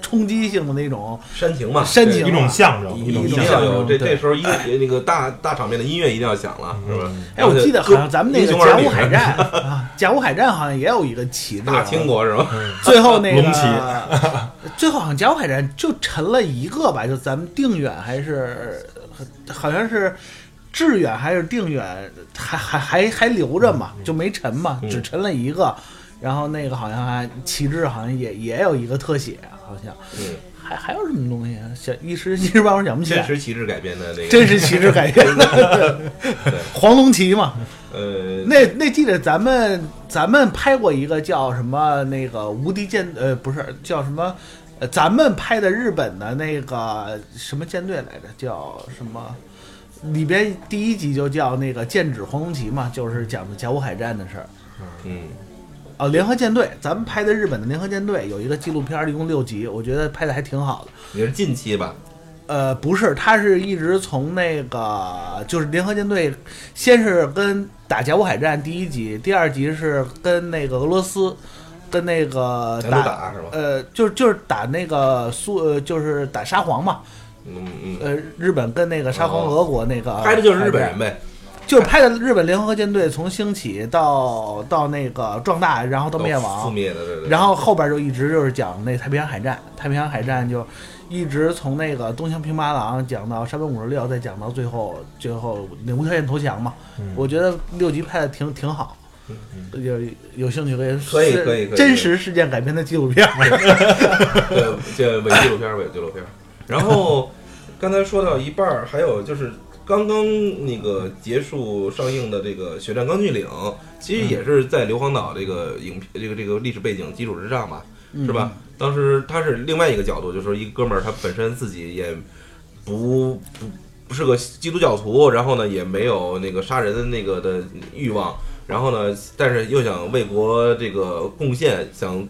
冲击性的那种煽情嘛，煽情啊一种象征，一种一种一定象征。要有这对这时候音那个大大场面的音乐一定要响了，是吧？哎，我记得好像咱们那个甲午海战 啊，甲午海战好像也有一个旗大清国是吧？最后那个龙旗 最后好像甲午海战就沉了一个吧，就咱们定远还是好像是致远还是定远，还还还还留着嘛，就没沉嘛，嗯只沉了一个。然后那个好像还旗帜好像也也有一个特写，好像嗯，还还有什么东西啊？想一时一时半会儿想不起来。真实旗帜改编的那个，真实旗帜改编的 黄龙旗嘛，呃，那那记得咱们咱们拍过一个叫什么那个无敌舰呃不是叫什么，呃咱们拍的日本的那个什么舰队来着？叫什么？里边第一集就叫那个剑指黄龙旗嘛，就是讲的甲午海战的事儿。嗯，哦，联合舰队，咱们拍的日本的联合舰队有一个纪录片儿，一共六集，我觉得拍的还挺好的。也是近期吧？呃，不是，他是一直从那个就是联合舰队，先是跟打甲午海战第一集，第二集是跟那个俄罗斯，跟那个单独打是吧？呃，就是就是打那个苏呃，就是打沙皇嘛，嗯嗯，呃，日本跟那个沙皇哦俄国那个拍的就是日本人呗。就是拍的日本联合舰队从兴起到到那个壮大，然后到灭覆亡，灭的，对对。然后后边就一直就是讲那太平洋海战，太平洋海战就一直从那个东乡平八郎讲到山本五十六，再讲到最后最后那无条件投降嘛。嗯我觉得六集拍的挺挺好，有有兴趣可以可以可以可以真实事件改编的纪录片儿。对，这伪纪录片，伪纪录片儿。然后刚才说到一半儿，还有就是刚刚那个结束上映的这个《血战钢锯岭》，其实也是在硫磺岛这个影片这个这个历史背景基础之上吧，是吧？当时他是另外一个角度，就是说一个哥们儿他本身自己也不不不是个基督教徒，然后呢也没有那个杀人的那个的欲望，然后呢，但是又想为国这个贡献，想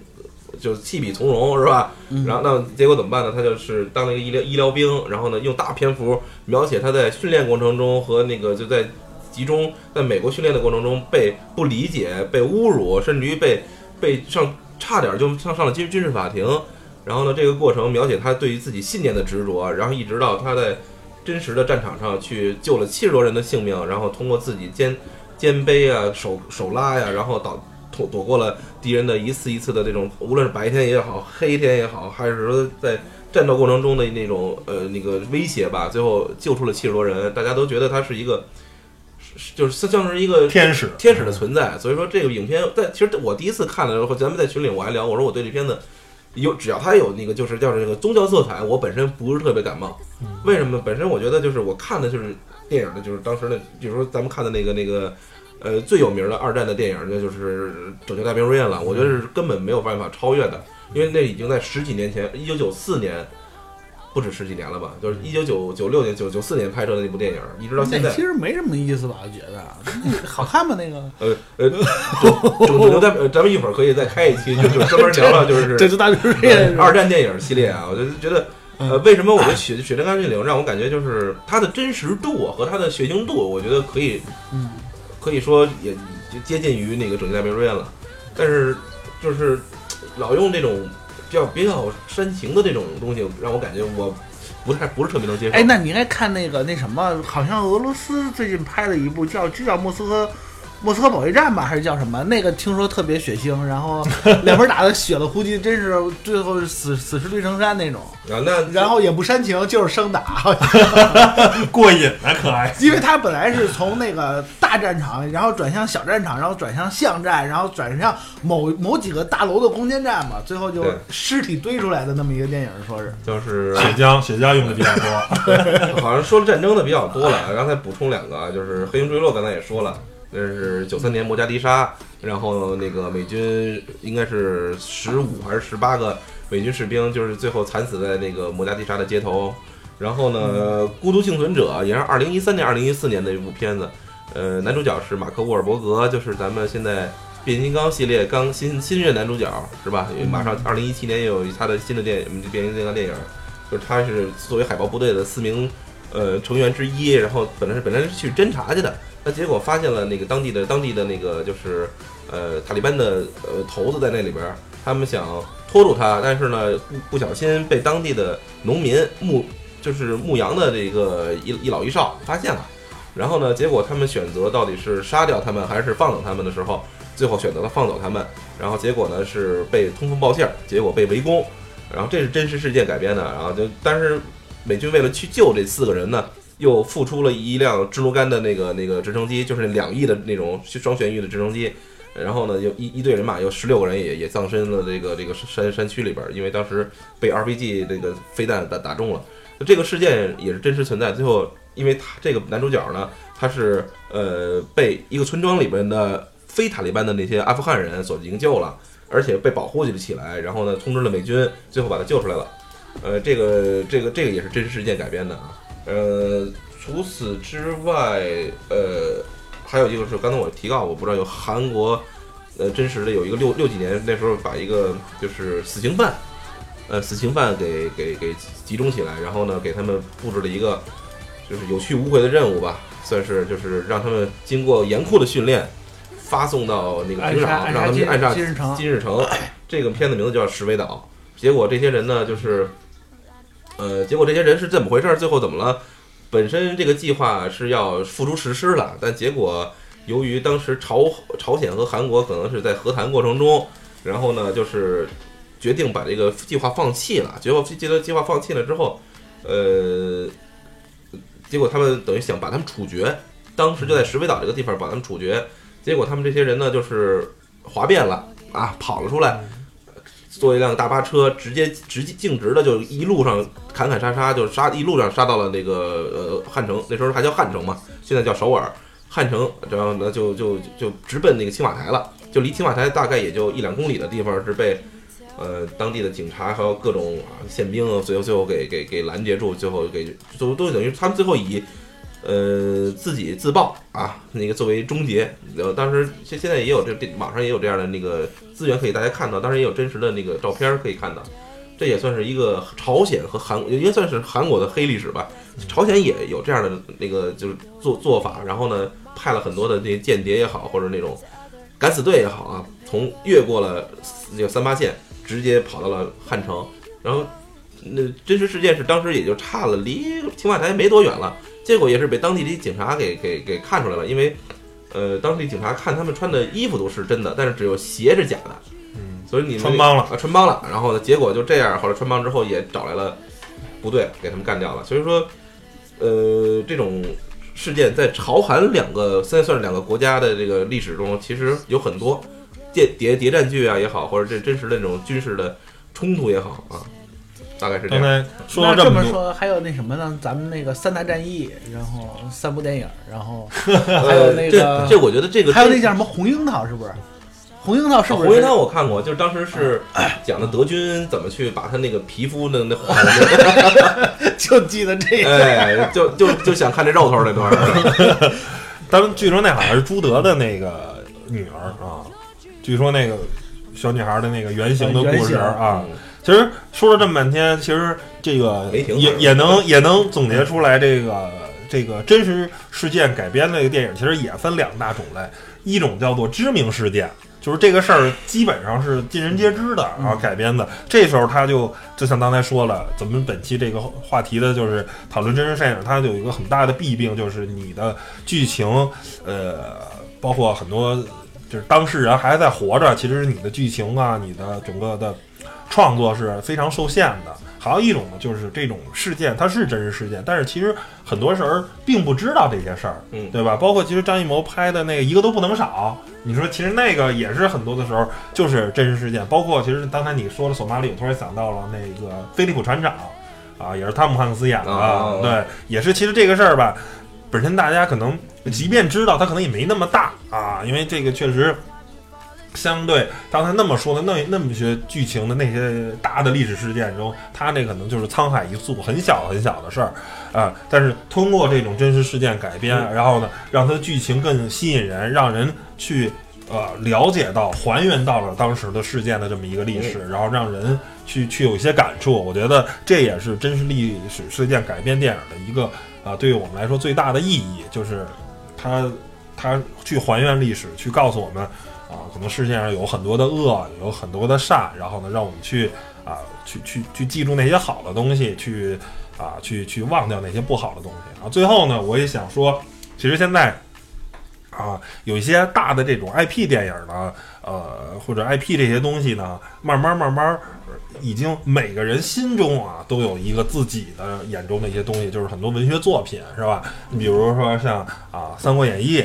就弃笔从戎是吧？然后那结果怎么办呢？他就是当了一个医疗医疗兵，然后呢用大篇幅描写他在训练过程中和那个就在集中，在美国训练的过程中被不理解、被侮辱，甚至于被被上差点就上上了军军事法庭。然后呢，这个过程描写他对于自己信念的执着，然后一直到他在真实的战场上去救了七十多人的性命，然后通过自己肩肩背啊、手手拉呀，然后导躲躲过了敌人的一次一次的这种，无论是白天也好，黑天也好，还是说在战斗过程中的那种呃那个威胁吧，最后救出了七十多人，大家都觉得他是一个，是就是像是一个天使天使的存在。所以说这个影片，在其实我第一次看的时候，咱们在群里我还聊，我说我对这片子有只要它有那个就是叫这个宗教色彩，我本身不是特别感冒。为什么？本身我觉得就是我看的就是电影的，就是当时的，比如说咱们看的那个那个。呃，最有名的二战的电影，那就是《拯救大兵瑞恩》了。我觉得是根本没有办法超越的，因为那已经在十几年前，一九九四年，不止十几年了吧？就是一九九九六年、九九四年拍摄的那部电影，一直到现在其。实没什么意思吧？我觉得好看吗？那个呃呃，拯拯救大，呃咱们一会儿可以再开一期，就就专门聊聊，就是这就大兵瑞恩二战电影系列啊，我就觉得，呃，为什么我觉得《血血战钢锯岭》让我感觉就是它的真实度啊和它的血腥度，我觉得可以，嗯，可以说也就接近于那个《拯救大兵瑞恩》了，但是就是老用这种比较比较煽情的这种东西，让我感觉我不太不是特别能接受。哎，那你应该看那个那什么，好像俄罗斯最近拍了一部叫就叫莫斯科。莫斯科保卫战吧，还是叫什么？那个听说特别血腥，然后 两边打的血了呼吸，真是最后是死死尸堆成山那种。啊，那然后也不煽情，就是生打，过瘾啊，可爱。因为他本来是从那个大战场，然后转向小战场，然后转向巷战，然后转向某某几个大楼的攻坚战嘛，最后就尸体堆出来的那么一个电影，说是。就是血浆，血浆用的比较多。好像说战争的比较多了，刚才补充两个啊，就是《黑鹰坠落》，刚才也说了，那是九三年摩加迪沙，然后那个美军应该是十五还是十八个美军士兵，就是最后惨死在那个摩加迪沙的街头。然后呢，孤独幸存者》也是二零一三年、二零一四年的一部片子，呃，男主角是马克·沃尔伯格，就是咱们现在变形金刚系列刚新新任男主角是吧？因为马上二零一七年也有他的新的电影变形金刚电影，就是他是作为海豹部队的四名呃成员之一，然后本来是本来是去侦查去的，那结果发现了那个当地的当地的那个就是呃塔利班的呃头子在那里边儿，他们想拖住他，但是呢不不小心被当地的农民牧就是牧羊的这个一一老一少发现了，然后呢结果他们选择到底是杀掉他们还是放走他们的时候，最后选择了放走他们，然后结果呢是被通风报信儿，结果被围攻，然后这是真实事件改编的，然后就但是美军为了去救这四个人呢，又付出了一辆支奴干的那个那个直升机，就是两翼的那种双旋翼的直升机。然后呢，有一一队人马，有十六个人也也葬身了这个这个山山区里边，因为当时被 RPG 这个飞弹打打中了。这个事件也是真实存在。最后，因为他这个男主角呢，他是呃被一个村庄里边的非塔利班的那些阿富汗人所营救了，而且被保护了起来。然后呢，通知了美军，最后把他救出来了。呃，这个这个这个也是真实事件改编的啊。呃，除此之外，呃，还有一个是刚才我提到，我不知道有韩国，呃，真实的有一个六六几年那时候把一个就是死刑犯，呃，死刑犯给给给集中起来，然后呢给他们布置了一个就是有去无回的任务吧，算是就是让他们经过严酷的训练，发送到那个平壤，暗杀暗让他们去杀暗杀金日成，金日成，这个片子名字叫《石尾岛》。结果这些人呢，就是，呃，结果这些人是怎么回事？最后怎么了？本身这个计划是要付诸实施了，但结果由于当时朝朝鲜和韩国可能是在和谈过程中，然后呢，就是决定把这个计划放弃了。结果这个计划放弃了之后，呃，结果他们等于想把他们处决，当时就在石尾岛这个地方把他们处决。结果他们这些人呢，就是哗变了啊，跑了出来。坐一辆大巴车，直接直接径直的就一路上砍砍杀杀，就杀一路上杀到了那个呃汉城，那时候还叫汉城嘛，现在叫首尔。汉城，然后呢就就就直奔那个青瓦台了，就离青瓦台大概也就一两公里的地方是被呃当地的警察还有各种啊宪兵，最后最后给给给拦截住，最后给都都等于他们最后以呃自己自爆啊那个作为终结。呃，当时现现在也有这这网上也有这样的那个资源可以大家看到，当然也有真实的那个照片可以看到。这也算是一个朝鲜和韩，应该算是韩国的黑历史吧。朝鲜也有这样的那个就是做做法，然后呢，派了很多的那些间谍也好，或者那种敢死队也好啊，从越过了这个三八线，直接跑到了汉城，然后那真实事件是当时也就差了离青瓦台没多远了，结果也是被当地的警察给给给看出来了，因为呃，当地警察看他们穿的衣服都是真的，但是只有鞋是假的，嗯，所以你们穿帮了。啊，穿帮了，然后呢，结果就这样，后来穿帮之后也找来了部队给他们干掉了，所以说，呃，这种事件在朝韩两个现在算是两个国家的这个历史中，其实有很多谍谍谍战剧啊也好，或者这真实的那种军事的冲突也好啊，大概是这刚样。才说那了么多，这么说，还有那什么呢？咱们那个三大战役，然后三部电影，然后 还有那这个，这我觉得这个还有那叫什么红樱桃，是不是？红樱桃是不是？红樱桃我看过，就是当时是 讲的德军怎么去把他那个皮肤的那 就记得这。哎，就就就想看这肉头那段儿。他们据说那好像是朱德的那个女儿啊，据说那个小女孩的那个原型的故事啊。其实说了这么半天，其实这个也也能也能总结出来，这个这个真实事件改编的这个电影，其实也分两大种类，一种叫做知名事件。就是这个事儿基本上是尽人皆知的，然后改编的。这时候他就就像刚才说了，咱们本期这个话题的就是讨论真实电影，它有一个很大的弊病，就是你的剧情，呃，包括很多就是当事人还在活着，其实你的剧情啊，你的整个的创作是非常受限的。还有一种呢，就是这种事件它是真实事件，但是其实很多人并不知道这些事儿，嗯对吧？包括其实张艺谋拍的那个一个都不能少，你说其实那个也是很多的时候就是真实事件，包括其实刚才你说的索马里，我突然想到了那个菲利普船长啊，也是汤姆汉克斯演的，啊对，也是其实这个事儿吧，本身大家可能即便知道，他可能也没那么大啊，因为这个确实。相对刚才那么说的那那么些剧情的那些大的历史事件中，它那可能就是沧海一粟，很小很小的事儿啊。但是通过这种真实事件改编，然后呢，让它的剧情更吸引人，让人去呃了解到、还原到了当时的事件的这么一个历史，然后让人去去有一些感触。我觉得这也是真实历史事件改编电影的一个啊、对于我们来说最大的意义，就是它它去还原历史，去告诉我们。啊，可能世界上有很多的恶，有很多的善，然后呢，让我们去啊，去去去记住那些好的东西，去啊，去去忘掉那些不好的东西。啊，最后呢，我也想说，其实现在啊，有一些大的这种 IP 电影呢，呃，或者 IP 这些东西呢，慢慢慢慢。已经每个人心中啊都有一个自己的眼中的一些东西，就是很多文学作品，是吧？你比如说像啊《三国演义》，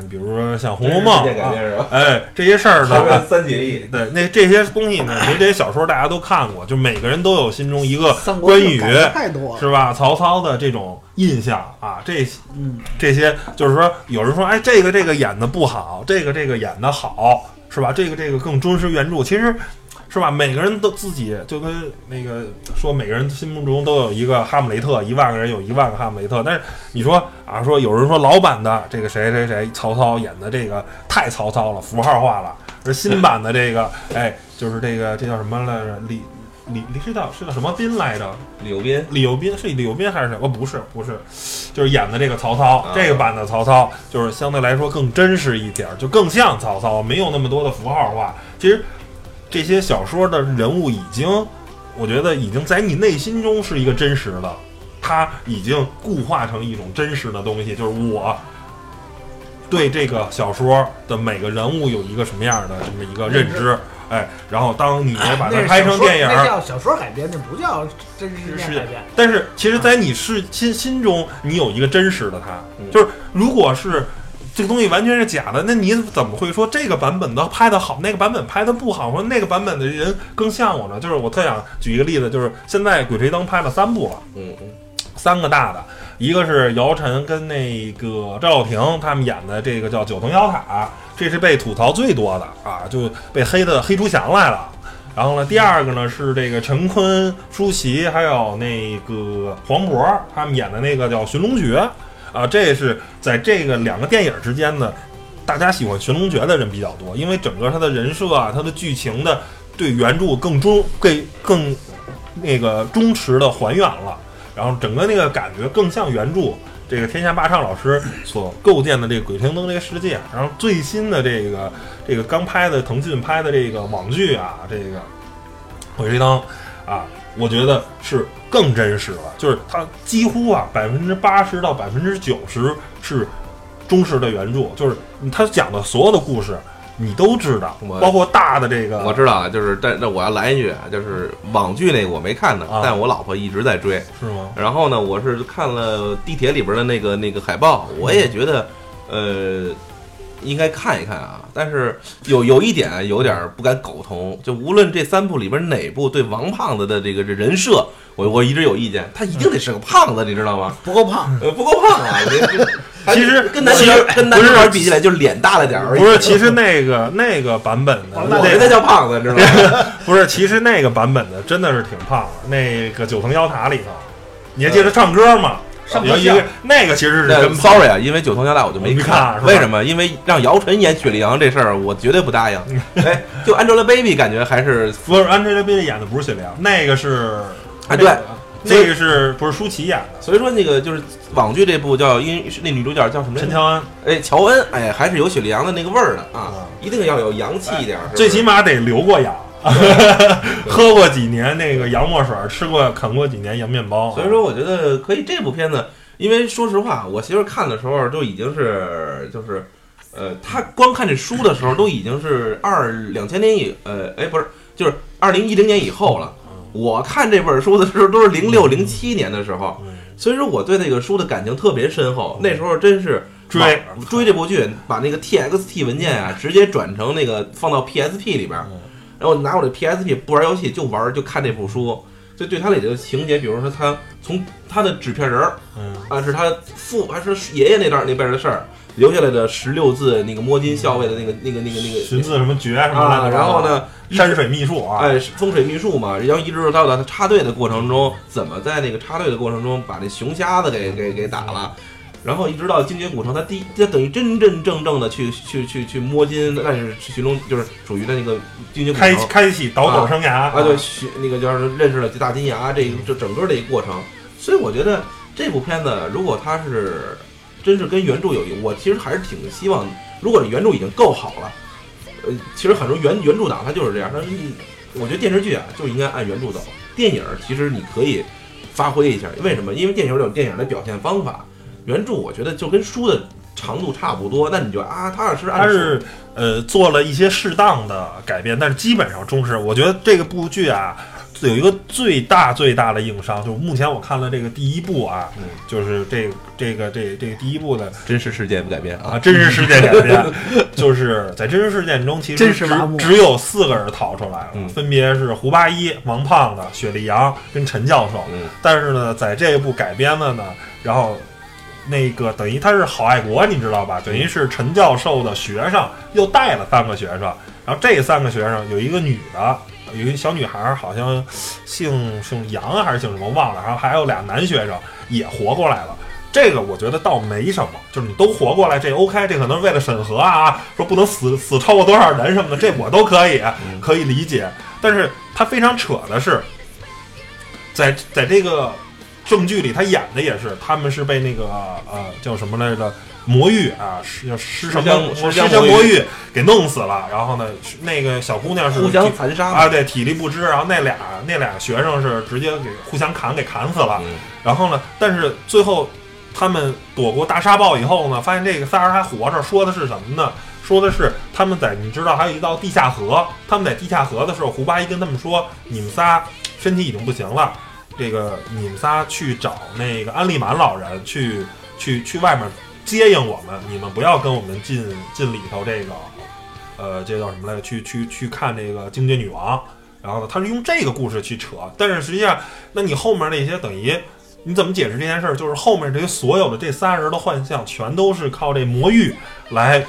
你比如说像《红楼梦啊，哎，这些事儿呢，三结义，对，那这些东西呢，其实这些小说大家都看过，就每个人都有心中一个关羽太多了，是吧？曹操的这种印象啊，这嗯，这些就是说，有人说，哎，这个这个演的不好，这个这个演的好，是吧？这个这个更忠实原著，其实。是吧？每个人都自己就跟那个说，每个人心目中都有一个哈姆雷特，一万个人有一万个哈姆雷特。但是你说啊，说有人说老版的这个谁谁谁曹操演的这个太曹操了，符号化了。而新版的这个，哎，就是这个这叫什么来着？李李李是叫是叫什么斌来着？李幼斌，李幼斌是李幼斌还是什么，不是，不是，就是演的这个曹操，啊这个版的曹操就是相对来说更真实一点儿，就更像曹操，没有那么多的符号化。其实这些小说的人物已经，我觉得已经在你内心中是一个真实的，它已经固化成一种真实的东西，就是我。对这个小说的每个人物有一个什么样的这么一个认知，哎，然后当你把它拍成电影儿，那叫小说改编，那不叫真实事件改编。但是其实，在你是心心中，你有一个真实的它，嗯就是如果是这个东西完全是假的，那你怎么会说这个版本的拍的好，那个版本拍的不好，或者那个版本的人更像我呢？就是我特想举一个例子，就是现在《鬼吹灯》拍了三部了，嗯嗯，三个大的，一个是姚晨跟那个赵又廷他们演的这个叫《九层妖塔》，这是被吐槽最多的啊，就被黑的黑出翔来了。然后呢，第二个呢是这个陈坤、舒淇还有那个黄渤他们演的那个叫《寻龙诀》啊，这是在这个两个电影之间呢，大家喜欢《寻龙诀》的人比较多，因为整个他的人设啊，他的剧情的对原著更忠更更那个忠实的还原了，然后整个那个感觉更像原著。这个天下霸唱老师所构建的这个《鬼吹灯》这个世界，然后最新的这个这个刚拍的腾讯拍的这个网剧啊，这个《鬼吹灯》啊，我觉得是更真实了，就是它几乎啊百分之八十到百分之九十是忠实的原著，就是他讲的所有的故事你都知道，包括大的这个我知道啊，就是但那我要来一句啊，就是网剧那个我没看呢，啊但我老婆一直在追。是吗？然后呢，我是看了地铁里边的那个那个海报，我也觉得，呃，应该看一看啊。但是有有一点啊有点不敢苟同，就无论这三部里边哪部对王胖子的这个这人设，我我一直有意见，他一定得是个胖子，你知道吗？不够胖，呃，不够胖啊！其实跟男女其实跟男女孩比起来，就是脸大了点儿而已。不是，其实那个那个版本的我那人家叫胖子，知道吗？不是，其实那个版本的真的是挺胖的。那个九层妖塔里头，你还记得唱歌吗？上一个那个其实是真。sorry 啊，因为九层妖塔我就没没看为什么？因为让姚晨演雪莉杨这事儿，我绝对不答应。哎，就 Angelababy 感觉还是不是 Angelababy 演的不是雪莉杨，那个是啊对，这个是不是舒淇演的？所以说那个就是网剧这部叫因是那女主角叫什么？陈乔恩哎，乔恩，哎，还是有雪莉杨的那个味儿的啊啊，一定要有洋气一点儿，是是最起码得留过洋，喝过几年那个洋墨水，吃过啃过几年洋面包。所以说，我觉得可以这部片子，因为说实话，我媳妇儿看的时候就已经是就是，呃，她光看这书的时候都已经是二两千年以呃，哎，不是，就是二零一零年以后了。我看这本书的时候都是零六零七年的时候，嗯所以说我对那个书的感情特别深厚。那时候真是追追这部剧，把那个 TXT 文件啊直接转成那个放到 PSP 里边然后拿我的 PSP 不玩游戏就玩就看这部书，就对它里的情节，比如说他从他的纸片人儿嗯，啊是他父还是爷爷那段那辈儿的事儿留下来的十六字那个摸金校尉的那个那个那个那个寻字什么诀什么啊，的，然后？呢山水秘术啊，哎，风水秘术嘛，然后一直到到他插队的过程中，怎么在那个插队的过程中把那熊瞎子给给给打了，然后一直到精绝古城，他第他等于真真正正的去去去去摸金，那是寻龙就是属于的那个精绝古城。开开启倒斗生涯。啊，对，学那个就是认识了大金牙这一这整个的一个过程，所以我觉得这部片子如果它是真是跟原著有一，我其实还是挺希望，如果原著已经够好了，呃，其实很多原原著党他就是这样，他我觉得电视剧啊就应该按原著走，电影其实你可以发挥一下，为什么？因为电影有电影的表现方法，原著我觉得就跟书的长度差不多，那你就啊，他是按书它是呃做了一些适当的改变，但是基本上忠实。我觉得这个部剧啊，有一个最大最大的硬伤，就是目前我看了这个第一部啊，嗯。就是这个这个这这个第一部的真实事件不改编啊。啊，真实事件改编，就是在真实事件中，其实只真实只有四个人逃出来了，嗯。分别是胡八一、王胖子、雪莉杨跟陈教授。嗯。但是呢，在这一部改编的呢，然后那个等于他是好爱国，你知道吧？等于是陈教授的学生又带了三个学生，然后这三个学生有一个女的，有一个小女孩，好像姓姓杨还是姓什么忘了，然后还有俩男学生也活过来了。这个我觉得倒没什么，就是你都活过来，这 OK，这可能是为了审核啊，说不能死 死超过多少人什么的，这我都可以可以理解。但是他非常扯的是，在在这个正剧里，他演的也是他们是被那个呃叫什么来着魔域啊，是叫施什么施施香魔域香魔域给弄死了。然后呢，那个小姑娘是互相残杀啊，对，体力不支。然后那俩那俩学生是直接给互相砍给砍死了。嗯然后呢，但是最后他们躲过大沙暴以后呢，发现这个仨人还活着，说的是什么呢？说的是他们在你知道还有一道地下河，他们在地下河的时候，胡八一跟他们说，你们仨身体已经不行了，这个你们仨去找那个安利满老人去去去外面接应我们，你们不要跟我们进进里头这个，呃，这叫什么来？去去去看这个精绝女王。然后呢，他是用这个故事去扯，但是实际上，那你后面那些等于你怎么解释这件事儿？就是后面这些所有的这仨人的幻象，全都是靠这魔域来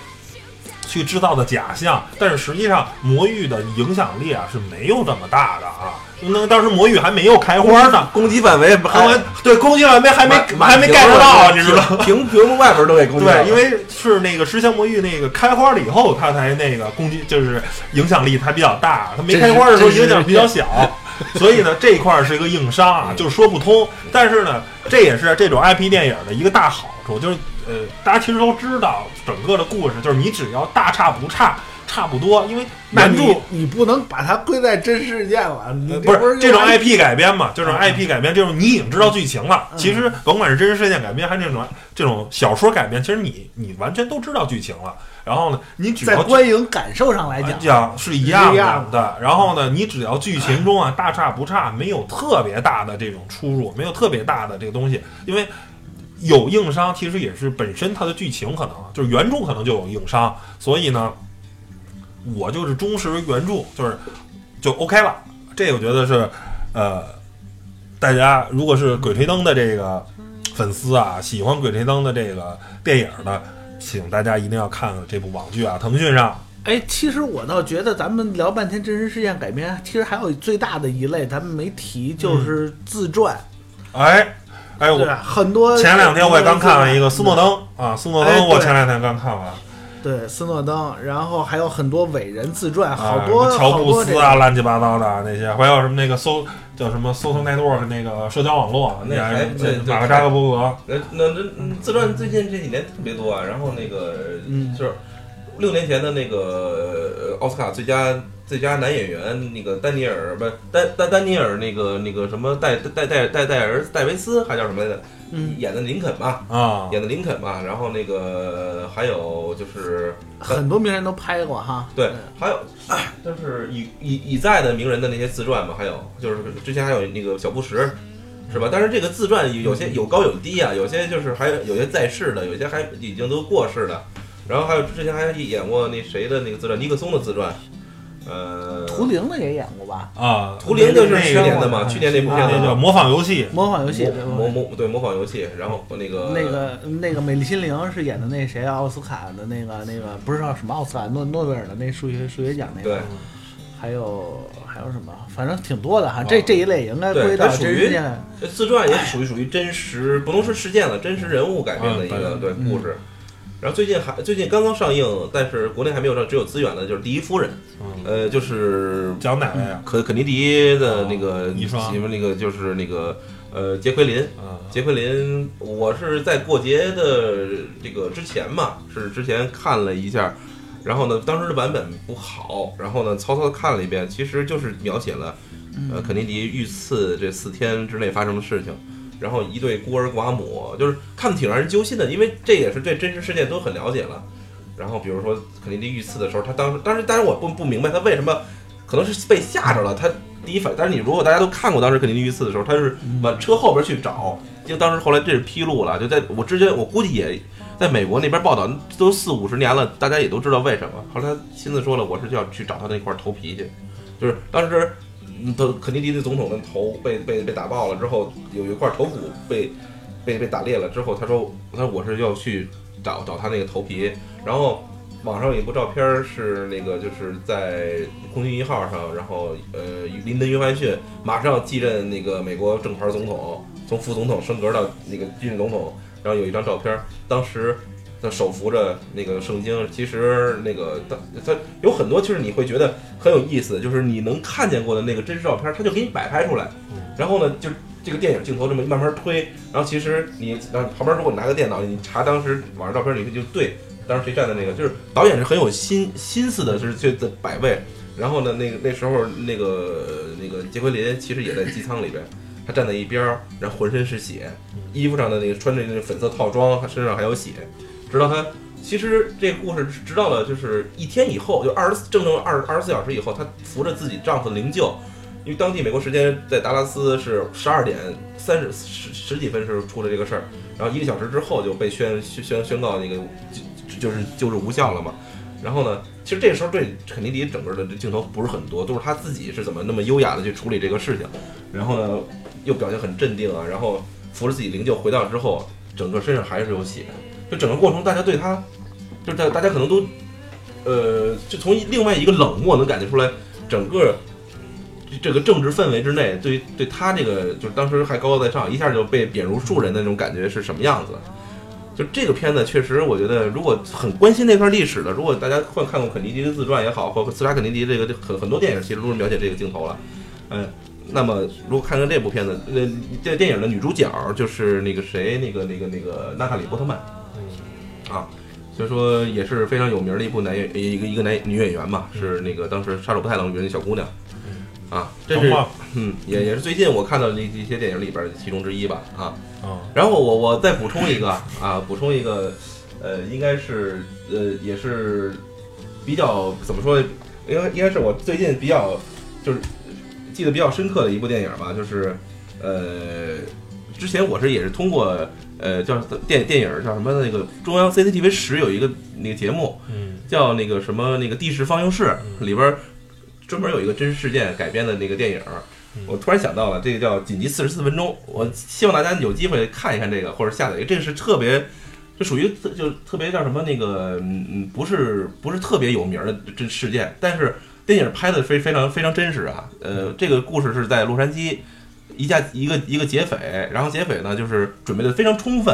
去制造的假象，但是实际上魔域的影响力啊是没有这么大的啊。那当时魔域还没有开花呢，攻击范围还没对攻击范围还没还没 get 到，你知道吗？屏屏幕外边都给攻击了。对，因为是那个尸香魔域那个开花了以后，它才那个攻击，就是影响力才比较大。它没开花的时候影响比较小。所以呢，这一块儿是一个硬伤啊，就是说不通。但是呢，这也是这种 IP 电影的一个大好处，就是呃，大家其实都知道整个的故事，就是你只要大差不差，差不多，因为那原著你你不能把它归在真事件了，你呃不是是这种 IP 改编嘛，这种嗯 IP 改编，就是你已经知道剧情了。嗯其实甭管是真实事件改编，还是这种这种小说改编，其实你你完全都知道剧情了。然后呢，你只要在观影感受上来讲，讲是一样一样的。然后呢，你只要剧情中啊 大差不差，没有特别大的这种出入，没有特别大的这个东西，因为有硬伤，其实也是本身它的剧情可能就是原著可能就有硬伤，所以呢，我就是忠实于原著，就是就 OK 了。这我觉得是呃，大家如果是《鬼吹灯》的这个粉丝啊，喜欢《鬼吹灯》的这个电影的，请大家一定要看这部网剧啊，腾讯上。哎，其实我倒觉得咱们聊半天真实事件改编，其实还有最大的一类咱们没提，就是自传，哎，哎，我？很多前两天我也刚看了一个斯诺登啊，斯诺哎登，我前两天刚看完，对斯诺登，然后还有很多伟人自传，好啊多什么乔布斯啊，乱七八糟的那些，还有什么那个搜叫什么 social network 那个社交网络，那还马克扎克伯格，那那自传最近这几年特别多啊，然后那个嗯就是六年前的那个呃奥斯卡最佳最佳男演员那个丹尼尔不丹丹丹尼尔那个那个什么戴戴戴戴戴尔戴维斯还叫什么来着？嗯，演的林肯嘛，啊，演的林肯嘛，然后那个还有就是很多名人都拍过哈。对，还有就是已已已在的名人的那些自传嘛，还有就是之前还有那个小布什，是吧？但是这个自传有些有高有低啊，有些就是还有有些在世的，有些还已经都过世的。然后还有之前还演过那谁的那个自传，尼克松的自传，呃，图灵的也演过吧？啊，图灵就是去年的嘛，去年那部片子叫模仿游戏，模仿游戏，对模模模对模仿游戏，然后那个那个那个美丽心灵是演的那谁啊奥斯卡的那个那个不知道什么奥斯卡诺诺贝尔的那数学数学奖那对个，还有还有什么，反正挺多的哈。这这一类应该归到它属于。这自传也属于属于真实，不能说事件了，真实人物改编的一个嗯对故事。然后最近还最近刚刚上映，但是国内还没有上，只有资源的，就是《第一夫人》，嗯，呃，就是讲哪位啊？肯肯尼迪的那个哦遗孀媳妇，那个就是那个呃杰奎琳。啊，杰奎琳，我是在过节的这个之前嘛，是之前看了一下，然后呢，当时的版本不好，然后呢，曹操看了一遍，其实就是描写了，呃，肯尼迪遇刺这四天之内发生的事情，然后一对孤儿寡母，就是看的挺让人揪心的，因为这也是对真实事件都很了解了。然后比如说肯尼迪遇刺的时候，他当时当时当然我不不明白他为什么，可能是被吓着了，他第一反应，但是你如果大家都看过当时肯尼迪遇刺的时候，他是往车后边去找，就当时后来这是披露了，就在我之前我估计也在美国那边报道都四五十年了，大家也都知道为什么。后来他亲自说了，我是要去找他那块头皮去，就是当时。嗯，都肯尼迪的总统的头被被被打爆了之后，有一块头骨被被被打裂了之后，他说他说我是要去找找他那个头皮，然后网上有一部照片是那个就是在空军一号上，然后呃林登·约翰逊马上继任那个美国正牌总统，从副总统升格到那个军事总统，然后有一张照片，当时他手扶着那个圣经，其实那个他他有很多，就是你会觉得很有意思，就是你能看见过的那个真实照片儿，他就给你摆拍出来，然后呢，就这个电影镜头这么慢慢推，然后其实你然后旁边如果你拿个电脑，你查当时网上照片，你就对当时谁站的那个，就是导演是很有心心思的，是去的摆位。然后呢，那个那时候那个那个杰奎琳其实也在机舱里边，他站在一边儿，然后浑身是血，衣服上的那个穿着那个粉色套装，他身上还有血，直到他。其实这个故事直到了就是一天以后，就二十整整二二十四小时以后，她扶着自己丈夫的灵柩，因为当地美国时间在达拉斯是十二点三十十十几分时候出了这个事儿，然后一个小时之后就被宣宣宣宣告那个就就是救治无效了嘛。然后呢，其实这时候对肯尼迪整个的这镜头不是很多，都是他自己是怎么那么优雅的去处理这个事情，然后呢又表现很镇定啊，然后扶着自己灵柩回到之后，整个身上还是有血，就整个过程大家对他，就是大大家可能都，呃，就从另外一个冷漠能感觉出来，整个这个政治氛围之内，对对他这个就是当时还高高在上，一下就被贬如庶人的那种感觉是什么样子？就这个片子确实，我觉得如果很关心那段历史的，如果大家看看过肯尼迪的自传也好，或者刺杀肯尼迪这个很很多电影其实都是描写这个镜头了，嗯。那么如果看看这部片子，呃，这电影的女主角就是那个谁，那个那个那个娜塔莉波特曼，啊，所以说也是非常有名的一部男演一个一个男女演员嘛，是那个当时杀手不太冷里面的小姑娘，啊，这是？嗯，也也是最近我看到的一一些电影里边的其中之一吧，啊，嗯，然后我我再补充一个啊，补充一个，呃，应该是呃也是比较怎么说，应该应该是我最近比较就是记得比较深刻的一部电影吧，就是呃之前我是也是通过呃叫电电影叫什么那个中央 CCTV 十有一个那个节目，嗯叫那个什么那个地势放映室里边儿专门有一个真实事件改编的那个电影我突然想到了，这个叫《紧急四十四分钟》，我希望大家有机会看一看这个，或者下载一个，这个是特别。就属于特就特别叫什么那个嗯嗯不是不是特别有名儿的这事件，但是电影拍的非非常非常真实啊。呃，这个故事是在洛杉矶一架一个一个劫匪，然后劫匪呢就是准备的非常充分，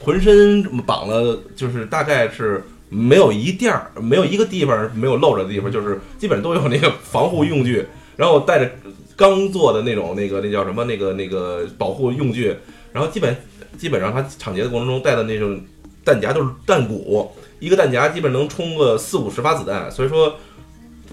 浑身绑了，就是大概是没有一垫儿，没有一个地方没有露着的地方，就是基本都有那个防护用具，然后带着刚做的那种那个那叫什么那个那个保护用具，然后基本基本上他抢劫的过程中带的那种弹夹都是弹鼓，一个弹夹基本能充个四五十发子弹，所以说。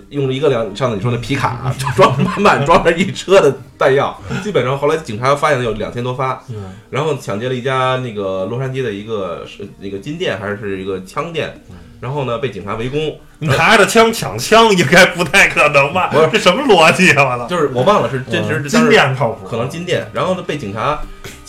用了一个两，上次你说那皮卡，就 装满满装着一车的弹药，基本上后来警察发现有两千多发，嗯然后抢劫了一家那个洛杉矶的一个是那个金店还是一个枪店，然后呢被警察围攻，拿着枪抢枪应该不太可能吧？不是这什么逻辑啊！我操，就是我忘了是真实嗯金店靠谱，可能金店，然后呢被警察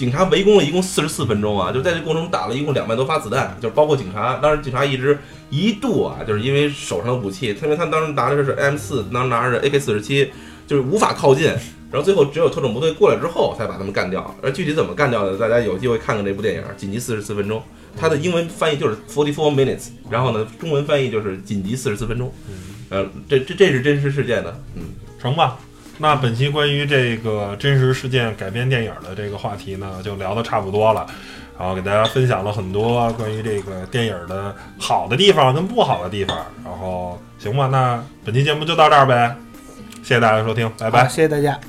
警察围攻了一共四十四分钟啊，就在这过程中打了一共两万多发子弹，就是包括警察，当时警察一直一度啊，就是因为手上的武器，因为他当时拿的是 M 四，当时拿着 AK 四十七，就是无法靠近，然后最后只有特种部队过来之后才把他们干掉，而具体怎么干掉的，大家有机会看看这部电影《紧急四十四分钟》，它的英文翻译就是 Forty Four Minutes，然后呢中文翻译就是紧急四十四分钟，呃，这这这是真实事件的，嗯。成吧？那本期关于这个真实事件改编电影的这个话题呢，就聊得差不多了。然后给大家分享了很多关于这个电影的好的地方跟不好的地方。然后行吧，那本期节目就到这儿呗，谢谢大家收听，拜拜。谢谢大家。